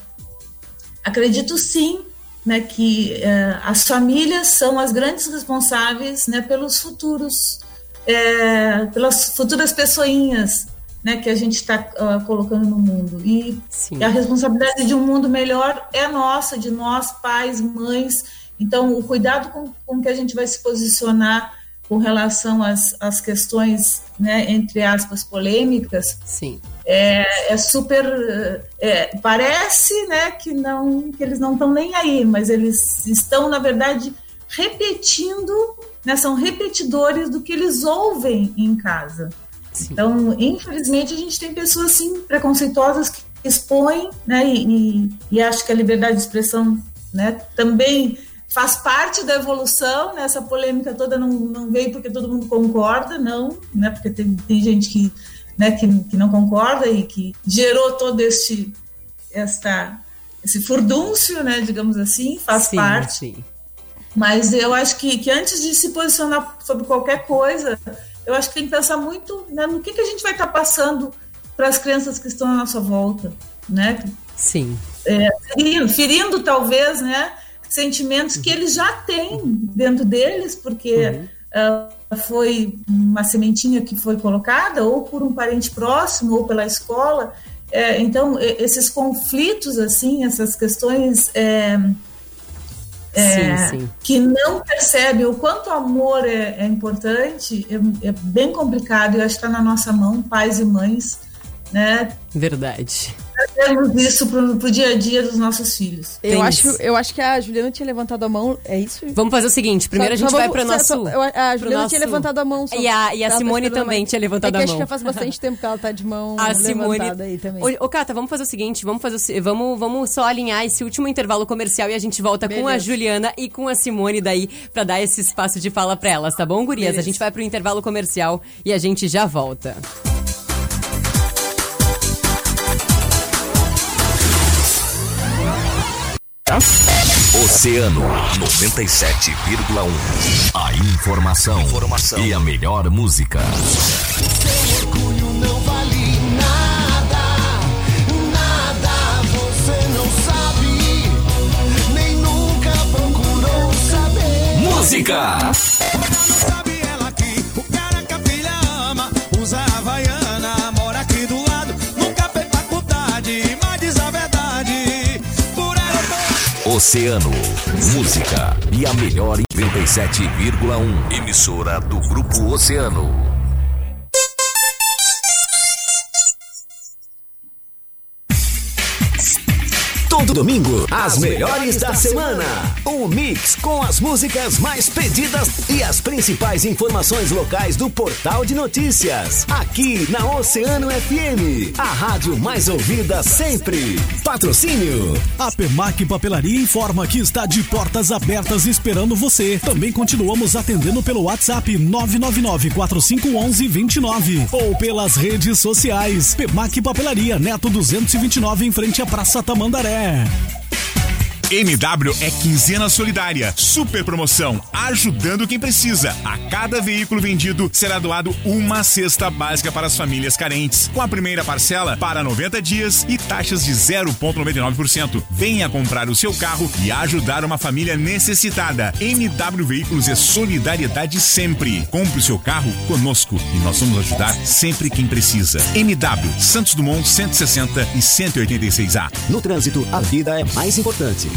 acredito sim, né, que é, as famílias são as grandes responsáveis, né, pelos futuros, é, pelas futuras pessoinhas, né, que a gente está uh, ah, colocando no mundo. E Sim. a responsabilidade de um mundo melhor é nossa, de nós, pais, mães. Então, o cuidado com, com que a gente vai se posicionar com relação às, às questões, né, entre aspas, polêmicas, Sim. É, é super. É, parece né, que, não, que eles não estão nem aí, mas eles estão, na verdade, repetindo, né, são repetidores do que eles ouvem em casa. Sim. Então, infelizmente, a gente tem pessoas assim preconceituosas que expõem, né? E, e, e acho que a liberdade de expressão, né? Também faz parte da evolução, né? Essa polêmica toda não, não veio porque todo mundo concorda, não, né? Porque tem, tem gente que, né, que, que não concorda e que gerou todo este esta esse furdúncio, né, digamos assim, faz sim, parte. Sim. Mas eu acho que, que antes de se posicionar sobre qualquer coisa, eu acho que tem que pensar muito né, no que, que a gente vai estar tá passando para as crianças que estão à nossa volta, né? Sim. É, ferindo, ferindo, talvez, né? Sentimentos que eles já têm dentro deles, porque uhum. uh, foi uma sementinha que foi colocada, ou por um parente próximo, ou pela escola. É, então, esses conflitos, assim, essas questões é, é, sim, sim. que não percebe o quanto o amor é, é importante, é, é, bem complicado e acho que está na nossa mão, pais e mães, né? Verdade trazemos isso pro, pro dia a dia dos nossos filhos. Eu acho, eu acho que a Juliana tinha levantado a mão, é isso? Vamos fazer o seguinte, primeiro só, a gente vai para nosso... Só, a Juliana nosso... tinha levantado a mão. Só, e a, e a Simone também tinha levantado é a mão. acho que já faz bastante tempo que ela tá de mão a Simone... aí também. Ô, ô, Cata, vamos fazer o seguinte, vamos, fazer, vamos, vamos só alinhar esse último intervalo comercial e a gente volta Beleza. com a Juliana e com a Simone daí para dar esse espaço de fala para elas, tá bom, gurias? Beleza. A gente vai pro intervalo comercial e a gente já volta. Oceano 97,1. A informação, informação e a melhor música. Sem orgulho não vale nada, nada você não sabe, nem nunca procurou saber. Música! Oceano, música e a melhor 97,1. Emissora do Grupo Oceano. Todo domingo, as melhores da semana. Um mix com as músicas mais pedidas e as principais informações locais do portal de notícias. Aqui na Oceano FM, a rádio mais ouvida sempre. Patrocínio. A Permac Papelaria informa que está de portas abertas esperando você. Também continuamos atendendo pelo WhatsApp 999 4511 29 ou pelas redes sociais. Permac Papelaria Neto 229 em frente à Praça Tamandaré. Yeah. MW é quinzena solidária, super promoção, ajudando quem precisa. A cada veículo vendido será doado uma cesta básica para as famílias carentes, com a primeira parcela para 90 dias e taxas de 0,99%. Venha comprar o seu carro e ajudar uma família necessitada. MW Veículos é solidariedade sempre. Compre o seu carro conosco e nós vamos ajudar sempre quem precisa. MW Santos Dumont 160 e 186A. No trânsito, a vida é mais importante.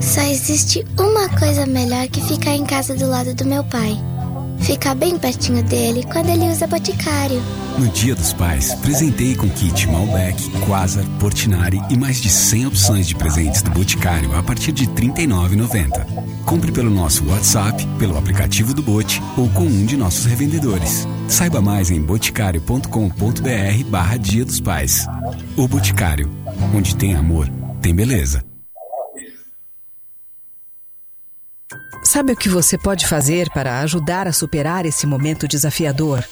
Só existe uma coisa melhor que ficar em casa do lado do meu pai. Ficar bem pertinho dele quando ele usa boticário. No Dia dos Pais, presentei com kit Malbec, Quasar, Portinari e mais de 100 opções de presentes do Boticário a partir de R$ 39,90. Compre pelo nosso WhatsApp, pelo aplicativo do Bote ou com um de nossos revendedores. Saiba mais em boticário.com.br barra Dia dos Pais. O Boticário, onde tem amor, tem beleza. Sabe o que você pode fazer para ajudar a superar esse momento desafiador?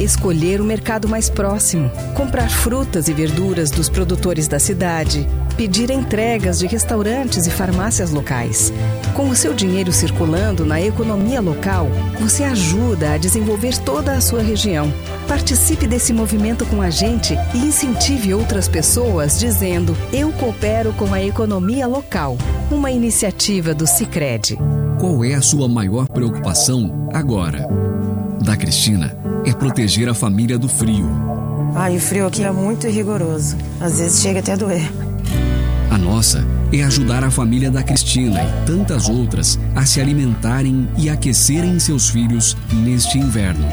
Escolher o mercado mais próximo, comprar frutas e verduras dos produtores da cidade, pedir entregas de restaurantes e farmácias locais. Com o seu dinheiro circulando na economia local, você ajuda a desenvolver toda a sua região. Participe desse movimento com a gente e incentive outras pessoas dizendo: Eu coopero com a economia local. Uma iniciativa do Cicred. Qual é a sua maior preocupação agora? Da Cristina é proteger a família do frio. Ai, o frio aqui é muito rigoroso. Às vezes chega até a doer. A nossa é ajudar a família da Cristina e tantas outras a se alimentarem e aquecerem seus filhos neste inverno.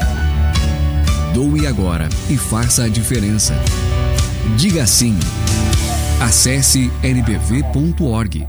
Doe agora e faça a diferença. Diga sim. Acesse nbv.org.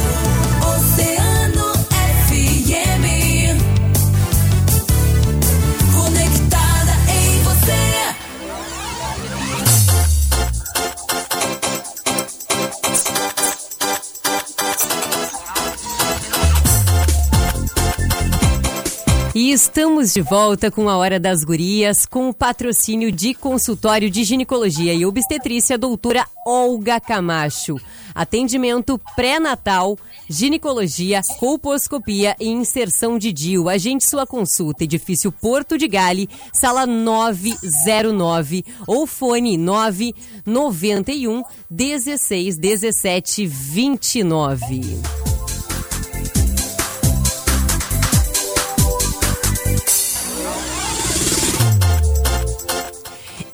Oceano E estamos de volta com a Hora das Gurias, com o patrocínio de consultório de ginecologia e obstetrícia, doutora Olga Camacho. Atendimento pré-natal, ginecologia, colposcopia e inserção de DIU. Agende sua consulta, edifício Porto de Gale, sala 909 ou fone 991 16 17 29.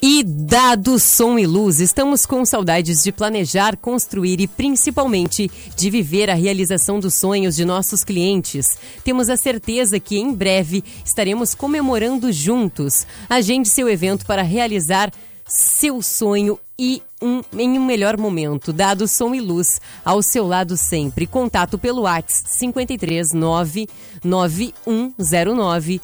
E dado som e luz, estamos com saudades de planejar, construir e principalmente de viver a realização dos sonhos de nossos clientes. Temos a certeza que em breve estaremos comemorando juntos. Agende seu evento para realizar seu sonho e um, em um melhor momento. Dado som e luz ao seu lado sempre. Contato pelo WhatsApp 53 99109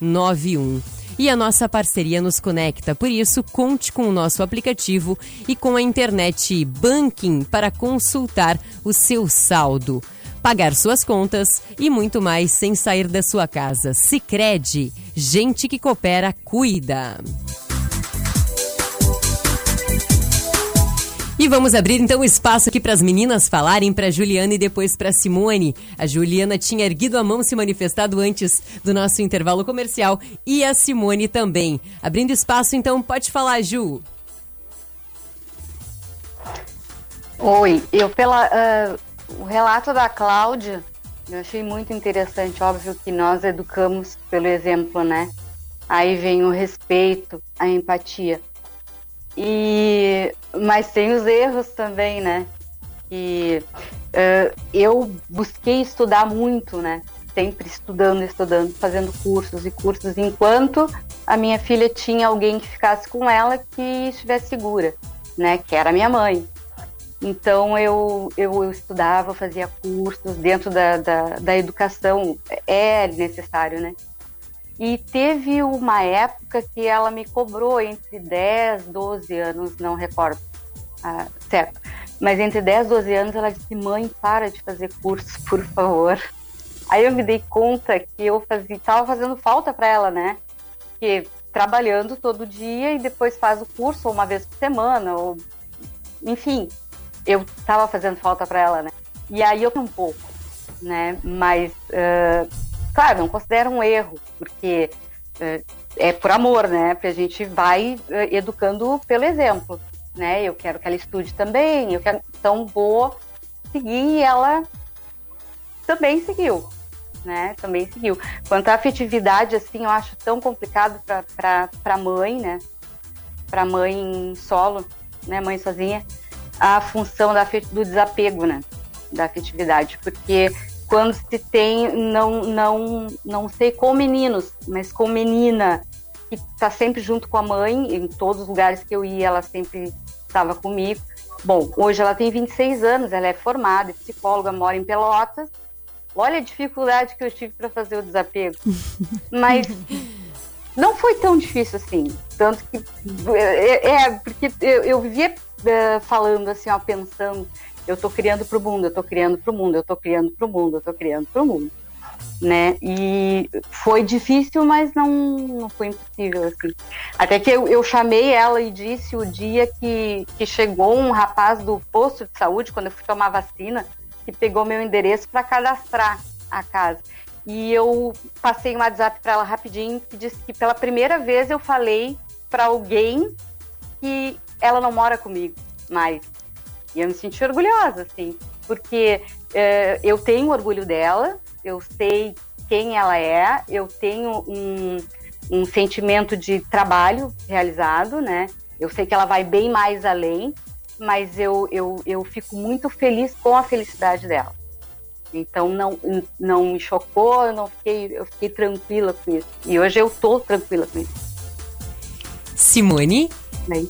0991 e a nossa parceria nos conecta. Por isso, conte com o nosso aplicativo e com a internet Banking para consultar o seu saldo, pagar suas contas e muito mais sem sair da sua casa. Sicredi, gente que coopera cuida. E vamos abrir então o espaço aqui para as meninas falarem, para Juliana e depois para Simone. A Juliana tinha erguido a mão, se manifestado antes do nosso intervalo comercial e a Simone também. Abrindo espaço, então pode falar, Ju. Oi, eu pela uh, o relato da Cláudia, eu achei muito interessante. Óbvio que nós educamos pelo exemplo, né? Aí vem o respeito, a empatia. E mas tem os erros também, né? E uh, eu busquei estudar muito, né? Sempre estudando, estudando, fazendo cursos e cursos, enquanto a minha filha tinha alguém que ficasse com ela que estivesse segura, né? Que era minha mãe. Então eu, eu, eu estudava, fazia cursos dentro da, da, da educação, é necessário, né? E teve uma época que ela me cobrou entre 10, 12 anos, não recordo, ah, certo. Mas entre 10 e 12 anos ela disse: Mãe, para de fazer cursos, por favor. Aí eu me dei conta que eu fazia, fazendo falta para ela, né? Que trabalhando todo dia e depois faz o curso uma vez por semana, ou enfim, eu tava fazendo falta para ela, né? E aí eu um pouco, né? Mas uh, Claro, não considero um erro, porque é, é por amor, né? Porque a gente vai é, educando pelo exemplo, né? Eu quero que ela estude também, eu quero, então vou seguir e ela também seguiu, né? Também seguiu. Quanto à afetividade, assim, eu acho tão complicado para mãe, né? Para mãe solo, né? Mãe sozinha, a função da, do desapego, né? Da afetividade, porque quando se tem, não, não, não sei com meninos, mas com menina, que está sempre junto com a mãe, em todos os lugares que eu ia, ela sempre estava comigo. Bom, hoje ela tem 26 anos, ela é formada, é psicóloga, mora em Pelotas. Olha a dificuldade que eu tive para fazer o desapego. Mas não foi tão difícil assim. Tanto que. É, é porque eu, eu vivia uh, falando assim, ó, pensando eu tô criando para o mundo, eu tô criando para o mundo, eu tô criando para o mundo, eu tô criando para o mundo, né? E foi difícil, mas não, não foi impossível, assim. Até que eu, eu chamei ela e disse o dia que, que chegou um rapaz do posto de saúde, quando eu fui tomar vacina, que pegou meu endereço para cadastrar a casa. E eu passei um WhatsApp para ela rapidinho que disse que pela primeira vez eu falei para alguém que ela não mora comigo mais. E eu me senti orgulhosa, assim, porque é, eu tenho orgulho dela, eu sei quem ela é, eu tenho um, um sentimento de trabalho realizado, né? Eu sei que ela vai bem mais além, mas eu, eu, eu fico muito feliz com a felicidade dela. Então não, não me chocou, eu não fiquei, eu fiquei tranquila com isso. E hoje eu tô tranquila com isso. Simone? Bem.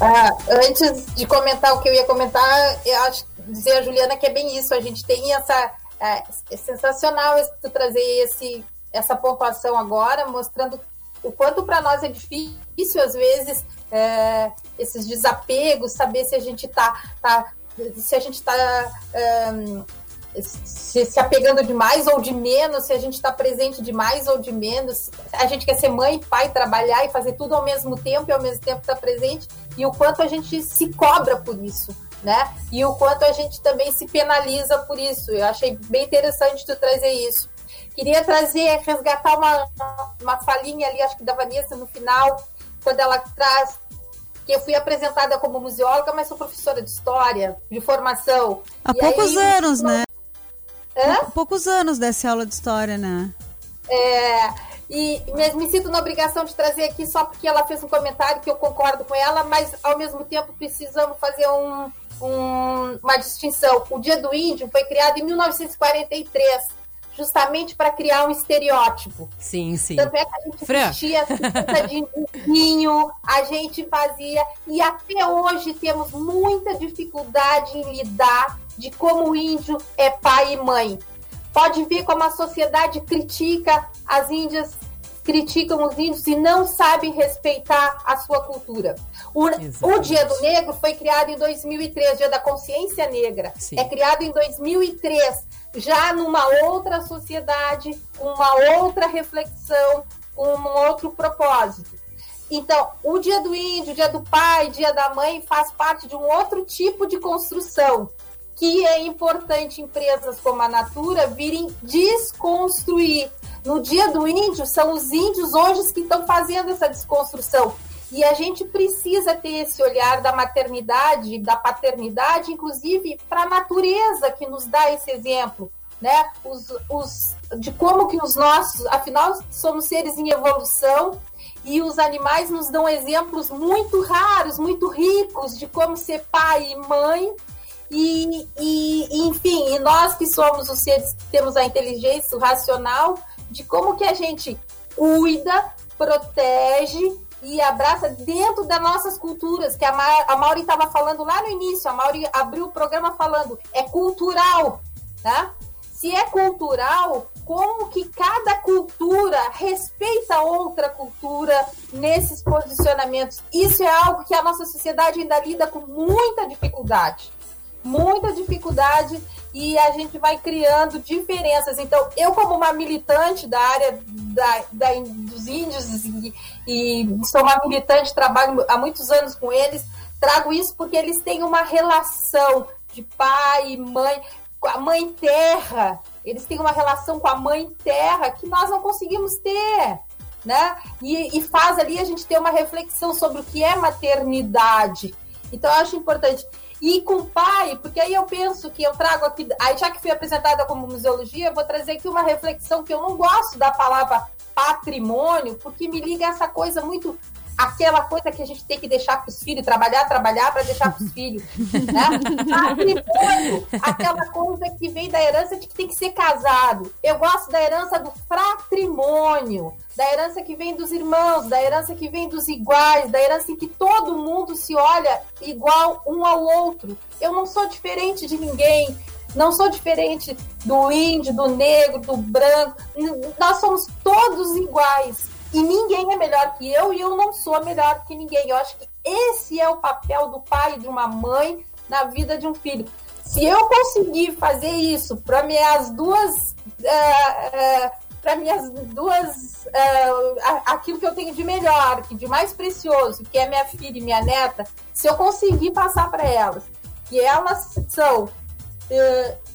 Ah, antes de comentar o que eu ia comentar, eu acho dizer a Juliana que é bem isso. A gente tem essa. É, é sensacional tu trazer esse, essa pontuação agora, mostrando o quanto para nós é difícil, às vezes, é, esses desapegos, saber se a gente está tá, se a gente está um, se, se apegando de mais ou de menos, se a gente está presente de mais ou de menos, a gente quer ser mãe, pai, trabalhar e fazer tudo ao mesmo tempo e ao mesmo tempo estar tá presente, e o quanto a gente se cobra por isso, né? E o quanto a gente também se penaliza por isso. Eu achei bem interessante tu trazer isso. Queria trazer, resgatar uma, uma falinha ali, acho que da Vanessa no final, quando ela traz que eu fui apresentada como museóloga, mas sou professora de história, de formação. Há e poucos aí, anos, né? Hã? Poucos anos dessa aula de história, né? É, e mesmo me sinto na obrigação de trazer aqui só porque ela fez um comentário que eu concordo com ela, mas ao mesmo tempo precisamos fazer um, um, uma distinção. O Dia do Índio foi criado em 1943, justamente para criar um estereótipo. Sim, sim. Tanto é que a gente Fran. vestia de vinho, a gente fazia, e até hoje temos muita dificuldade em lidar de como o índio é pai e mãe. Pode ver como a sociedade critica as índias, criticam os índios e não sabem respeitar a sua cultura. O, o Dia do Negro foi criado em 2003, Dia da Consciência Negra. Sim. É criado em 2003, já numa outra sociedade, uma outra reflexão, um outro propósito. Então, o Dia do Índio, Dia do Pai, Dia da Mãe faz parte de um outro tipo de construção que é importante empresas como a Natura virem desconstruir. No Dia do Índio, são os índios hoje que estão fazendo essa desconstrução. E a gente precisa ter esse olhar da maternidade, da paternidade, inclusive para a natureza que nos dá esse exemplo, né? Os, os, de como que os nossos, afinal, somos seres em evolução e os animais nos dão exemplos muito raros, muito ricos de como ser pai e mãe e, e, enfim, e nós que somos os seres que temos a inteligência, racional, de como que a gente cuida, protege e abraça dentro das nossas culturas, que a, Ma a Mauri estava falando lá no início, a Mauri abriu o programa falando, é cultural, tá? Se é cultural, como que cada cultura respeita outra cultura nesses posicionamentos? Isso é algo que a nossa sociedade ainda lida com muita dificuldade muita dificuldade e a gente vai criando diferenças. Então, eu, como uma militante da área da, da dos índios e, e, sou uma militante, trabalho há muitos anos com eles, trago isso porque eles têm uma relação de pai e mãe, com a mãe terra. Eles têm uma relação com a mãe terra que nós não conseguimos ter. Né? E, e faz ali a gente ter uma reflexão sobre o que é maternidade. Então, eu acho importante. E com o pai, porque aí eu penso que eu trago aqui, aí já que fui apresentada como museologia, eu vou trazer aqui uma reflexão que eu não gosto da palavra patrimônio, porque me liga essa coisa muito aquela coisa que a gente tem que deixar para os filhos, trabalhar, trabalhar para deixar para os filhos. Né? Patrimônio, aquela coisa que vem da herança de que tem que ser casado. Eu gosto da herança do fratrimônio, da herança que vem dos irmãos, da herança que vem dos iguais, da herança em que todo mundo se olha igual um ao outro. Eu não sou diferente de ninguém. Não sou diferente do índio, do negro, do branco. Nós somos todos iguais. E ninguém é melhor que eu e eu não sou melhor que ninguém. Eu acho que esse é o papel do pai e de uma mãe na vida de um filho. Se eu conseguir fazer isso para minhas duas. Uh, uh, para minhas duas. Uh, aquilo que eu tenho de melhor, de mais precioso, que é minha filha e minha neta, se eu conseguir passar para elas que elas são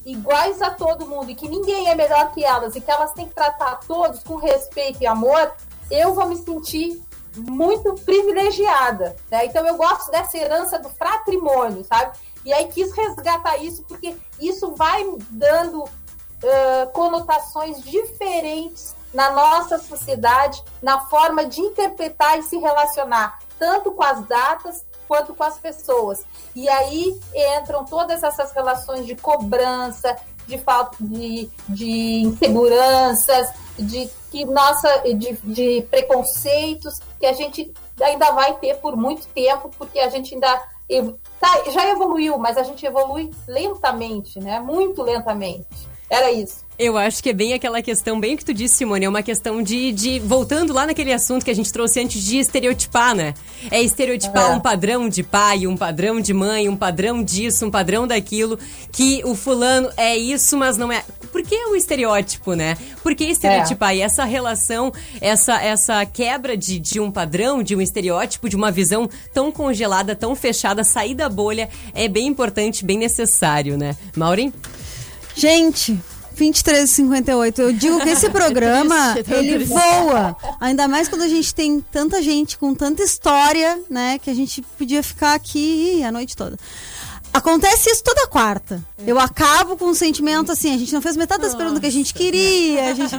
iguais a todo mundo e que ninguém é melhor que elas e que elas têm que tratar todos com respeito e amor, eu vou me sentir muito privilegiada. Né? Então eu gosto dessa herança do fratrimônio, sabe? E aí quis resgatar isso porque isso vai dando uh, conotações diferentes na nossa sociedade, na forma de interpretar e se relacionar, tanto com as datas quanto com as pessoas. E aí entram todas essas relações de cobrança, de falta de, de inseguranças, de que nossa de, de preconceitos que a gente ainda vai ter por muito tempo, porque a gente ainda tá, já evoluiu, mas a gente evolui lentamente, né? Muito lentamente. Era isso. Eu acho que é bem aquela questão, bem que tu disse, Simone, é uma questão de, de. Voltando lá naquele assunto que a gente trouxe antes de estereotipar, né? É estereotipar é. um padrão de pai, um padrão de mãe, um padrão disso, um padrão daquilo, que o fulano é isso, mas não é. Por que o estereótipo, né? Por que estereotipar? É. E essa relação, essa, essa quebra de, de um padrão, de um estereótipo, de uma visão tão congelada, tão fechada, sair da bolha, é bem importante, bem necessário, né? Maureen? Gente, 23h58. Eu digo que esse programa, triste, ele triste. voa. Ainda mais quando a gente tem tanta gente com tanta história, né? Que a gente podia ficar aqui a noite toda. Acontece isso toda quarta. É. Eu acabo com um sentimento assim, a gente não fez metade das Nossa. perguntas que a gente queria. A gente...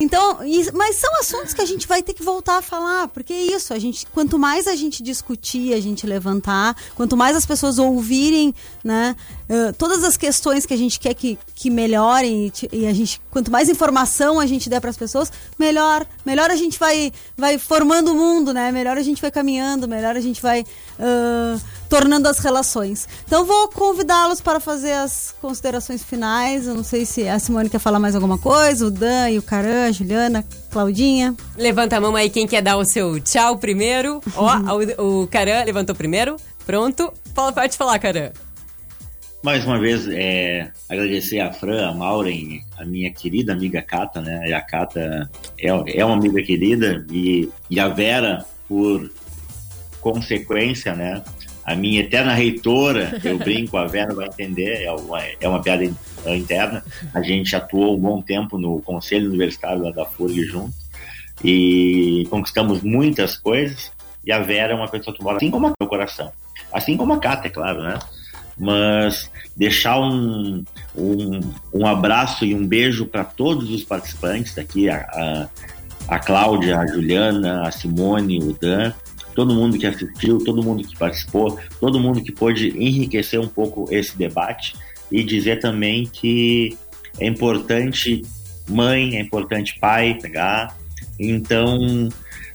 Então, mas são assuntos que a gente vai ter que voltar a falar, porque é isso, a gente, quanto mais a gente discutir, a gente levantar, quanto mais as pessoas ouvirem, né, uh, todas as questões que a gente quer que, que melhorem e, e a gente, quanto mais informação a gente der para as pessoas, melhor, melhor a gente vai, vai formando o mundo, né, melhor a gente vai caminhando, melhor a gente vai uh, tornando as relações. Então vou convidá-los para fazer as considerações finais. Eu não sei se a Simone quer falar mais alguma coisa, o Dan e o Caran, a Juliana, Claudinha. Levanta a mão aí quem quer dar o seu tchau primeiro. Ó, o, o Caran levantou primeiro. Pronto. Pode falar, Caran. Mais uma vez, é, agradecer a Fran, a Maureen, a minha querida amiga Cata, né? E a Cata é, é uma amiga querida e, e a Vera, por consequência, né? A minha eterna reitora, eu brinco, a Vera vai entender, é uma, é uma piada interna. A gente atuou um bom tempo no Conselho Universitário lá da FURG junto e conquistamos muitas coisas. E a Vera é uma pessoa que mora assim como meu coração, assim como a Cata, é claro, né? Mas deixar um, um, um abraço e um beijo para todos os participantes daqui, a, a, a Cláudia, a Juliana, a Simone, o Dan, todo mundo que assistiu, todo mundo que participou, todo mundo que pôde enriquecer um pouco esse debate e dizer também que é importante mãe, é importante pai pegar. Então,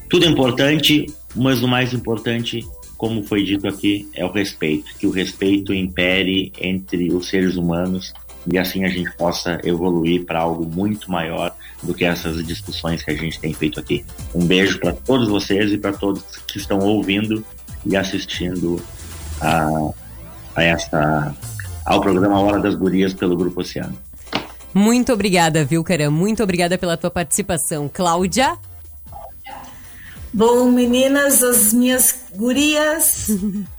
tudo é importante, mas o mais importante, como foi dito aqui, é o respeito. Que o respeito impere entre os seres humanos e assim a gente possa evoluir para algo muito maior do que essas discussões que a gente tem feito aqui. Um beijo para todos vocês e para todos que estão ouvindo e assistindo a, a esta ao programa Hora das Gurias pelo Grupo Oceano. Muito obrigada, viu, Cara? Muito obrigada pela tua participação. Cláudia? Bom, meninas, as minhas gurias,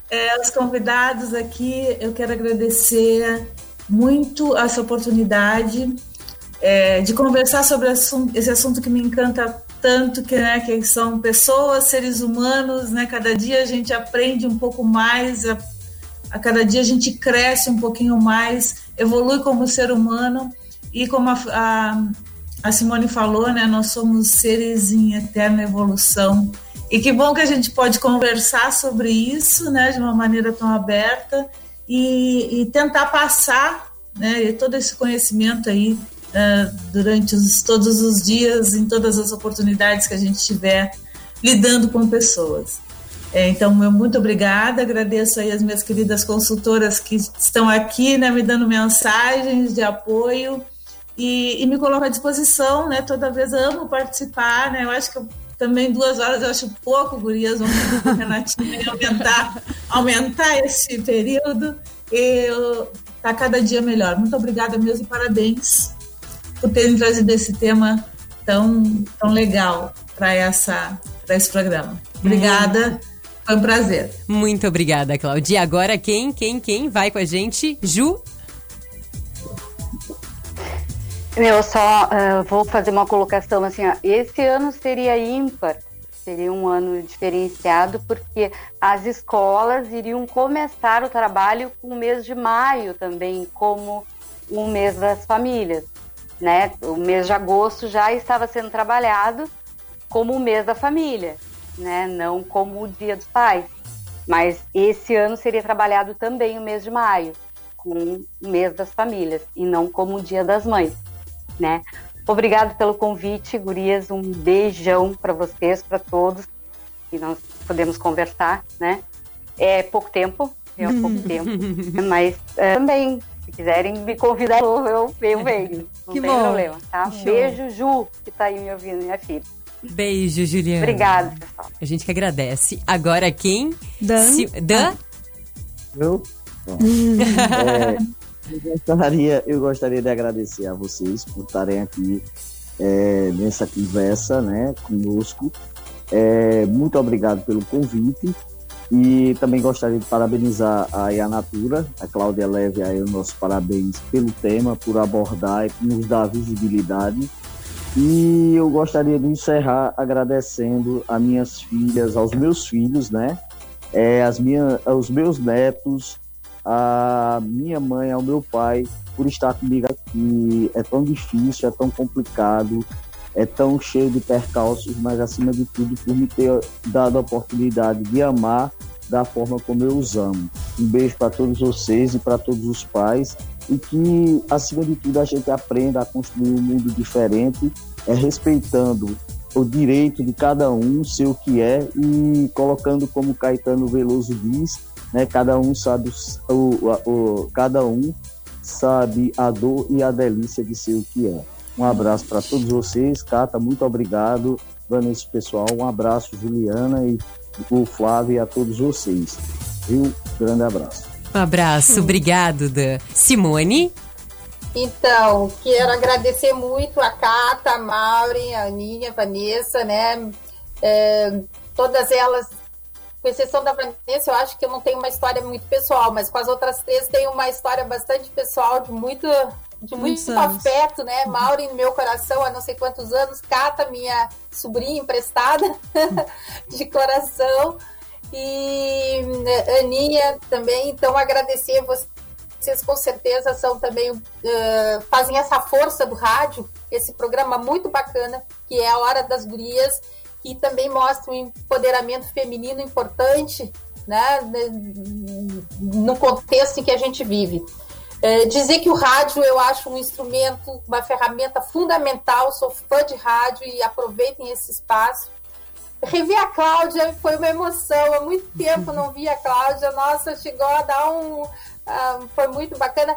é, os convidados aqui, eu quero agradecer muito essa oportunidade é, de conversar sobre esse assunto que me encanta tanto, que, né, que são pessoas, seres humanos, né? Cada dia a gente aprende um pouco mais, a, a cada dia a gente cresce um pouquinho mais, evolui como ser humano e como a, a, a Simone falou, né? Nós somos seres em eterna evolução. E que bom que a gente pode conversar sobre isso, né, de uma maneira tão aberta e, e tentar passar né, todo esse conhecimento aí uh, durante os, todos os dias, em todas as oportunidades que a gente tiver lidando com pessoas. É, então, meu muito obrigada, agradeço aí as minhas queridas consultoras que estão aqui, né, me dando mensagens de apoio e, e me coloco à disposição, né, toda vez amo participar, né, eu acho que eu também duas horas eu acho pouco, gurias, vamos Renatinha aumentar, aumentar esse período. E tá cada dia melhor. Muito obrigada mesmo, parabéns por terem trazido esse tema tão, tão legal para essa para esse programa. Obrigada. Foi um prazer. Muito obrigada, Claudia. Agora quem, quem, quem vai com a gente? Ju? Eu só uh, vou fazer uma colocação assim, ó. esse ano seria ímpar, seria um ano diferenciado, porque as escolas iriam começar o trabalho com o mês de maio também, como o mês das famílias, né? O mês de agosto já estava sendo trabalhado como o mês da família, né? Não como o dia dos pais. Mas esse ano seria trabalhado também o mês de maio, com o mês das famílias, e não como o dia das mães né? Obrigado pelo convite, gurias. Um beijão para vocês, para todos. E nós podemos conversar, né? É pouco tempo, é pouco tempo, mas é, também quiserem me convidar, eu, eu venho. Não que tem bom. problema, tá? Beijo, Ju, que tá aí me ouvindo, minha filha. Beijo, Juliana. Obrigada, pessoal. A gente que agradece. Agora quem? Dan. Se- Dan? Eu? Bom, é, eu, gostaria, eu gostaria de agradecer a vocês por estarem aqui é, nessa conversa né, conosco. É, muito obrigado pelo convite. E também gostaria de parabenizar a Ianatura, a Cláudia Leve, aí os nossos parabéns pelo tema, por abordar e nos dar visibilidade. E eu gostaria de encerrar agradecendo a minhas filhas, aos meus filhos, né? É, as minha, aos meus netos, a minha mãe, ao meu pai, por estar comigo aqui. É tão difícil, é tão complicado, é tão cheio de percalços, mas acima de tudo, por me ter dado a oportunidade de amar da forma como eu os amo. Um beijo para todos vocês e para todos os pais e que, acima de tudo, a gente aprenda a construir um mundo diferente, é respeitando o direito de cada um ser o que é e colocando como Caetano Veloso diz, né, cada um sabe o, o, o- cada um sabe a dor e a delícia de ser o que é. Um abraço para todos vocês, Cata, muito obrigado, Vanessa pessoal, um abraço Juliana e o Flávio e a todos vocês. Viu? Grande abraço. Um abraço, obrigado, Dan. Simone? Então, quero agradecer muito a Cata, a Maureen, a Aninha, a Vanessa, né? É, todas elas, com exceção da Vanessa, eu acho que eu não tenho uma história muito pessoal, mas com as outras três tenho uma história bastante pessoal, de muito, de muito anos. afeto, né? Maureen no meu coração há não sei quantos anos, Cata, minha sobrinha emprestada de coração, e né, Aninha também, então agradecer você vocês com certeza são também uh, fazem essa força do rádio, esse programa muito bacana que é a Hora das Gurias e também mostra um empoderamento feminino importante, né, no contexto em que a gente vive. Uh, dizer que o rádio eu acho um instrumento, uma ferramenta fundamental, sou fã de rádio e aproveitem esse espaço. Rever a Cláudia foi uma emoção, há muito tempo não via a Cláudia, nossa, chegou a dar um, ah, foi muito bacana.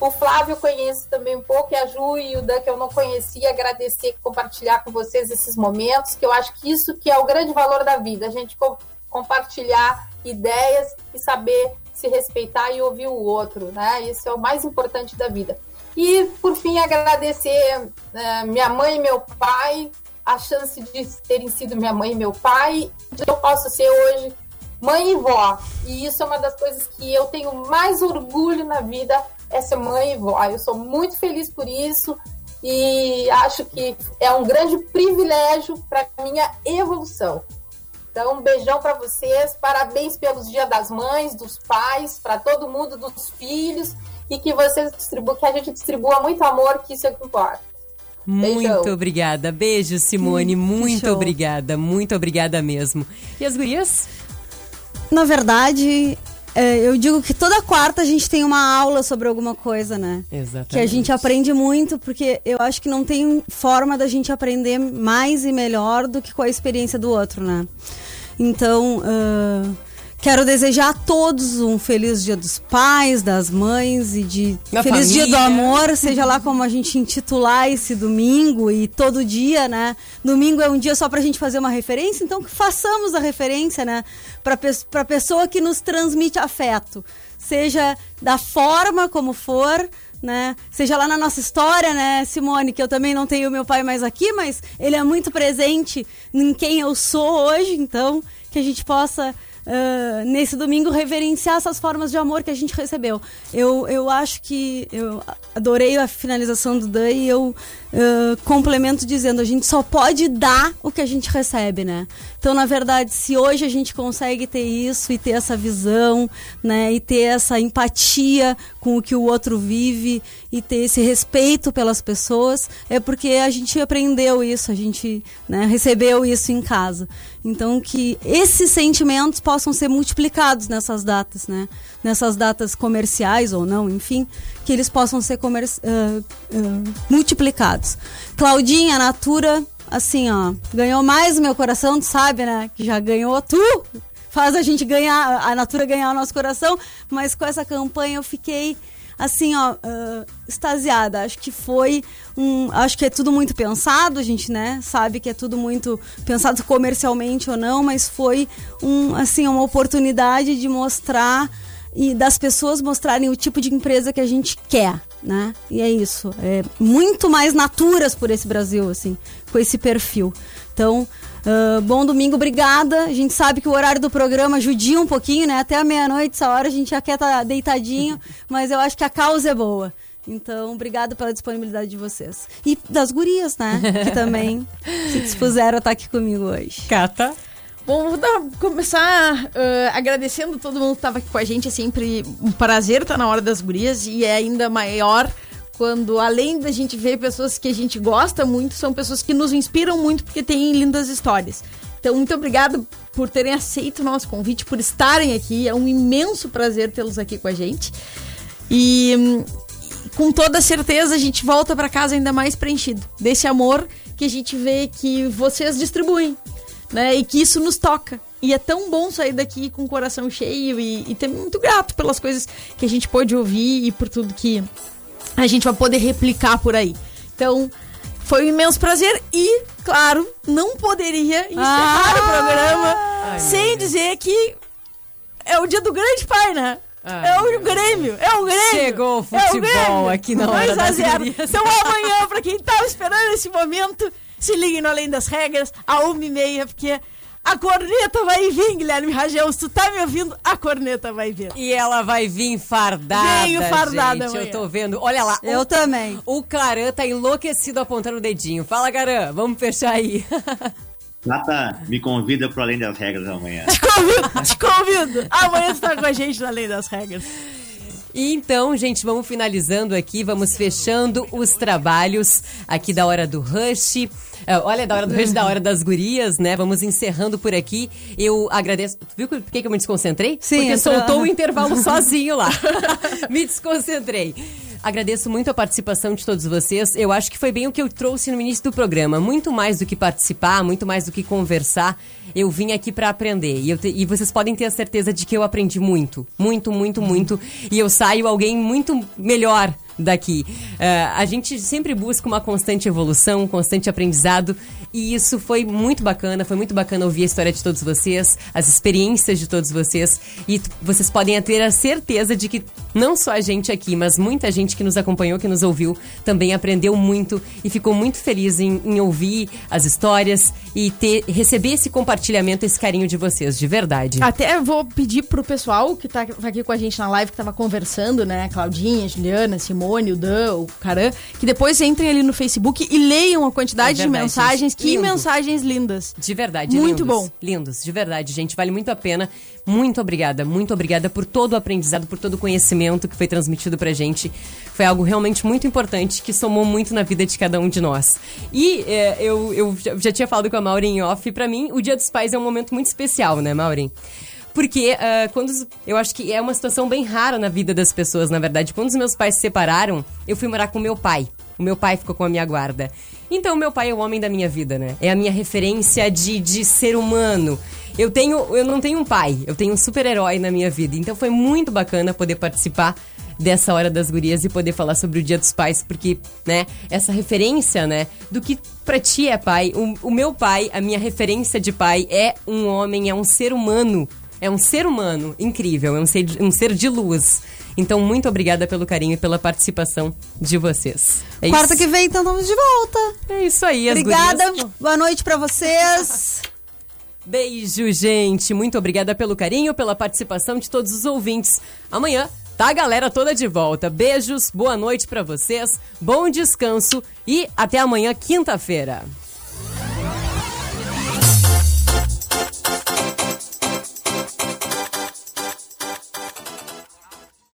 O Flávio conheço também um pouco, e a Ju e o Dan que eu não conhecia, agradecer compartilhar com vocês esses momentos, que eu acho que isso que é o grande valor da vida, a gente co compartilhar ideias e saber se respeitar e ouvir o outro, né? Isso é o mais importante da vida. E, por fim, agradecer uh, minha mãe e meu pai, a chance de terem sido minha mãe e meu pai, de eu posso ser hoje mãe e vó. E isso é uma das coisas que eu tenho mais orgulho na vida, é ser mãe e vó. Eu sou muito feliz por isso e acho que é um grande privilégio para minha evolução. Então, um beijão para vocês, parabéns pelos Dia das Mães, dos pais, para todo mundo, dos filhos, e que vocês distribuam, que a gente distribua muito amor, que isso é o que importa. Muito Beijão. obrigada. Beijo, Simone. muito show. obrigada. Muito obrigada mesmo. E as gurias? Na verdade, eu digo que toda quarta a gente tem uma aula sobre alguma coisa, né? Exatamente. Que a gente aprende muito, porque eu acho que não tem forma da gente aprender mais e melhor do que com a experiência do outro, né? Então, ah, quero desejar a todos um feliz Dia dos Pais, das Mães e de Da feliz Dia do família. Amor, seja lá como a gente intitular esse domingo e todo dia, né? Domingo é um dia só pra gente fazer uma referência, então que façamos a referência, né? Pra, pe pra pessoa que nos transmite afeto. Seja da forma como for, né? Seja lá na nossa história, né, Simone, que eu também não tenho meu pai mais aqui, mas ele é muito presente em quem eu sou hoje, então que a gente possa ah, nesse domingo reverenciar essas formas de amor que a gente recebeu. Eu, eu acho que eu adorei a finalização do Dan e eu complemento dizendo a gente só pode dar o que a gente recebe, né? Então, na verdade, se hoje a gente consegue ter isso e ter essa visão, né, e ter essa empatia com o que o outro vive e ter esse respeito pelas pessoas, é porque a gente aprendeu isso, a gente né, recebeu isso em casa. Então, que esses sentimentos possam ser multiplicados nessas datas, né? Nessas datas comerciais ou não, enfim, que eles possam ser comer ah, ah, multiplicados. Claudinha, Natura, assim, ó, ganhou mais o meu coração, tu sabe, né? Que já ganhou tu. Faz a gente ganhar, a Natura ganhar o nosso coração, mas com essa campanha eu fiquei assim, ó, uh, extasiada. Acho que foi um. Acho que é tudo muito pensado, a gente, né? Sabe que é tudo muito pensado comercialmente ou não, mas foi um, assim, uma oportunidade de mostrar e das pessoas mostrarem o tipo de empresa que a gente quer, né? E é isso. É muito mais naturas por esse Brasil, assim, com esse perfil. Então, uh, bom domingo, obrigada. A gente sabe que o horário do programa judia um pouquinho, né? Até a meia-noite, essa hora a gente já quer estar tá deitadinho, mas eu acho que a causa é boa. Então, obrigada pela disponibilidade de vocês. E das gurias, né? Que também se dispuseram a estar aqui comigo hoje. Cata. Bom, vou começar uh, agradecendo todo mundo que estava aqui com a gente. É sempre um prazer estar na hora das gurias e é ainda maior quando, além da gente ver pessoas que a gente gosta muito, são pessoas que nos inspiram muito porque têm lindas histórias. Então, muito obrigado por terem aceito o nosso convite, por estarem aqui. É um imenso prazer tê-los aqui com a gente. E com toda certeza a gente volta para casa ainda mais preenchido desse amor que a gente vê que vocês distribuem né? E que isso nos toca. E é tão bom sair daqui com o coração cheio e, e ter muito grato pelas coisas que a gente pôde ouvir e por tudo que a gente vai poder replicar por aí. Então, foi um imenso prazer e, claro, não poderia encerrar ah, o programa ai, sem dizer que é o dia do grande pai, né? Ai, é o Grêmio, é o Grêmio. Chegou o futebol é o aqui na hora das Então amanhã, pra quem tava esperando esse momento, se liguem no Além das Regras, a uma e meia, porque a corneta vai vir, Guilherme Ragel. Se tu tá me ouvindo, a corneta vai vir. E ela vai vir fardada. Venho fardada, gente. Eu tô vendo. Olha lá. Eu o, também. O Caran tá enlouquecido apontando o dedinho. Fala, Caran, vamos fechar aí. Nata, me convida pro Além das Regras amanhã. Te convido, te convido. Amanhã você tá com a gente no Além das Regras. E então, gente, vamos finalizando aqui, vamos fechando os trabalhos aqui da Hora do Rush. É, olha, da hora do Rush, da Hora das Gurias, né? Vamos encerrando por aqui. Eu agradeço. Viu por que eu me desconcentrei? Sim. Porque soltou o intervalo sozinho lá. me desconcentrei. Agradeço muito a participação de todos vocês. Eu acho que foi bem o que eu trouxe no início do programa. Muito mais do que participar, muito mais do que conversar. Eu vim aqui para aprender. E, te, e, vocês podem ter a certeza de que eu aprendi muito. Muito, muito, muito. E eu saio alguém muito melhor daqui. Uh, a gente sempre busca uma constante evolução, um constante aprendizado e isso foi muito bacana. Foi muito bacana ouvir a história de todos vocês, as experiências de todos vocês e vocês podem ter a certeza de que não só a gente aqui, mas muita gente que nos acompanhou, que nos ouviu, também aprendeu muito e ficou muito feliz em, em ouvir as histórias e ter receber esse compartilhamento, esse carinho de vocês, de verdade. Até vou pedir pro pessoal que tá aqui com a gente na live, que tava conversando, né? Claudinha, Juliana, Simone Simone, o Dan, o Caran, que depois entrem ali no Facebook e leiam a quantidade é verdade, de mensagens. Gente. Que Lindo. mensagens lindas. De verdade, Muito lindos, bom. Lindos, de verdade, gente. Vale muito a pena. Muito obrigada, muito obrigada por todo o aprendizado, por todo o conhecimento que foi transmitido pra gente. Foi algo realmente muito importante que somou muito na vida de cada um de nós. E é, eu, eu já tinha falado com a Maureen off, pra mim, o Dia dos Pais é um momento muito especial, né, Maureen? Porque uh, quando. Eu acho que é uma situação bem rara na vida das pessoas, na verdade. Quando os meus pais se separaram, eu fui morar com meu pai. O meu pai ficou com a minha guarda. Então, meu pai é o homem da minha vida, né? É a minha referência de, de ser humano. Eu tenho, eu não tenho um pai, eu tenho um super-herói na minha vida. Então foi muito bacana poder participar dessa hora das gurias e poder falar sobre o Dia dos Pais, porque, né, essa referência, né, do que pra ti é pai. O, o meu pai, a minha referência de pai é um homem, é um ser humano é um ser humano incrível, é um ser, um ser de luz. Então, muito obrigada pelo carinho e pela participação de vocês. É Quarta isso. que vem, então, estamos de volta. É isso aí, Obrigada, gurias. boa noite para vocês. Beijo, gente. Muito obrigada pelo carinho, pela participação de todos os ouvintes. Amanhã tá a galera toda de volta. Beijos, boa noite para vocês, bom descanso e até amanhã, quinta-feira.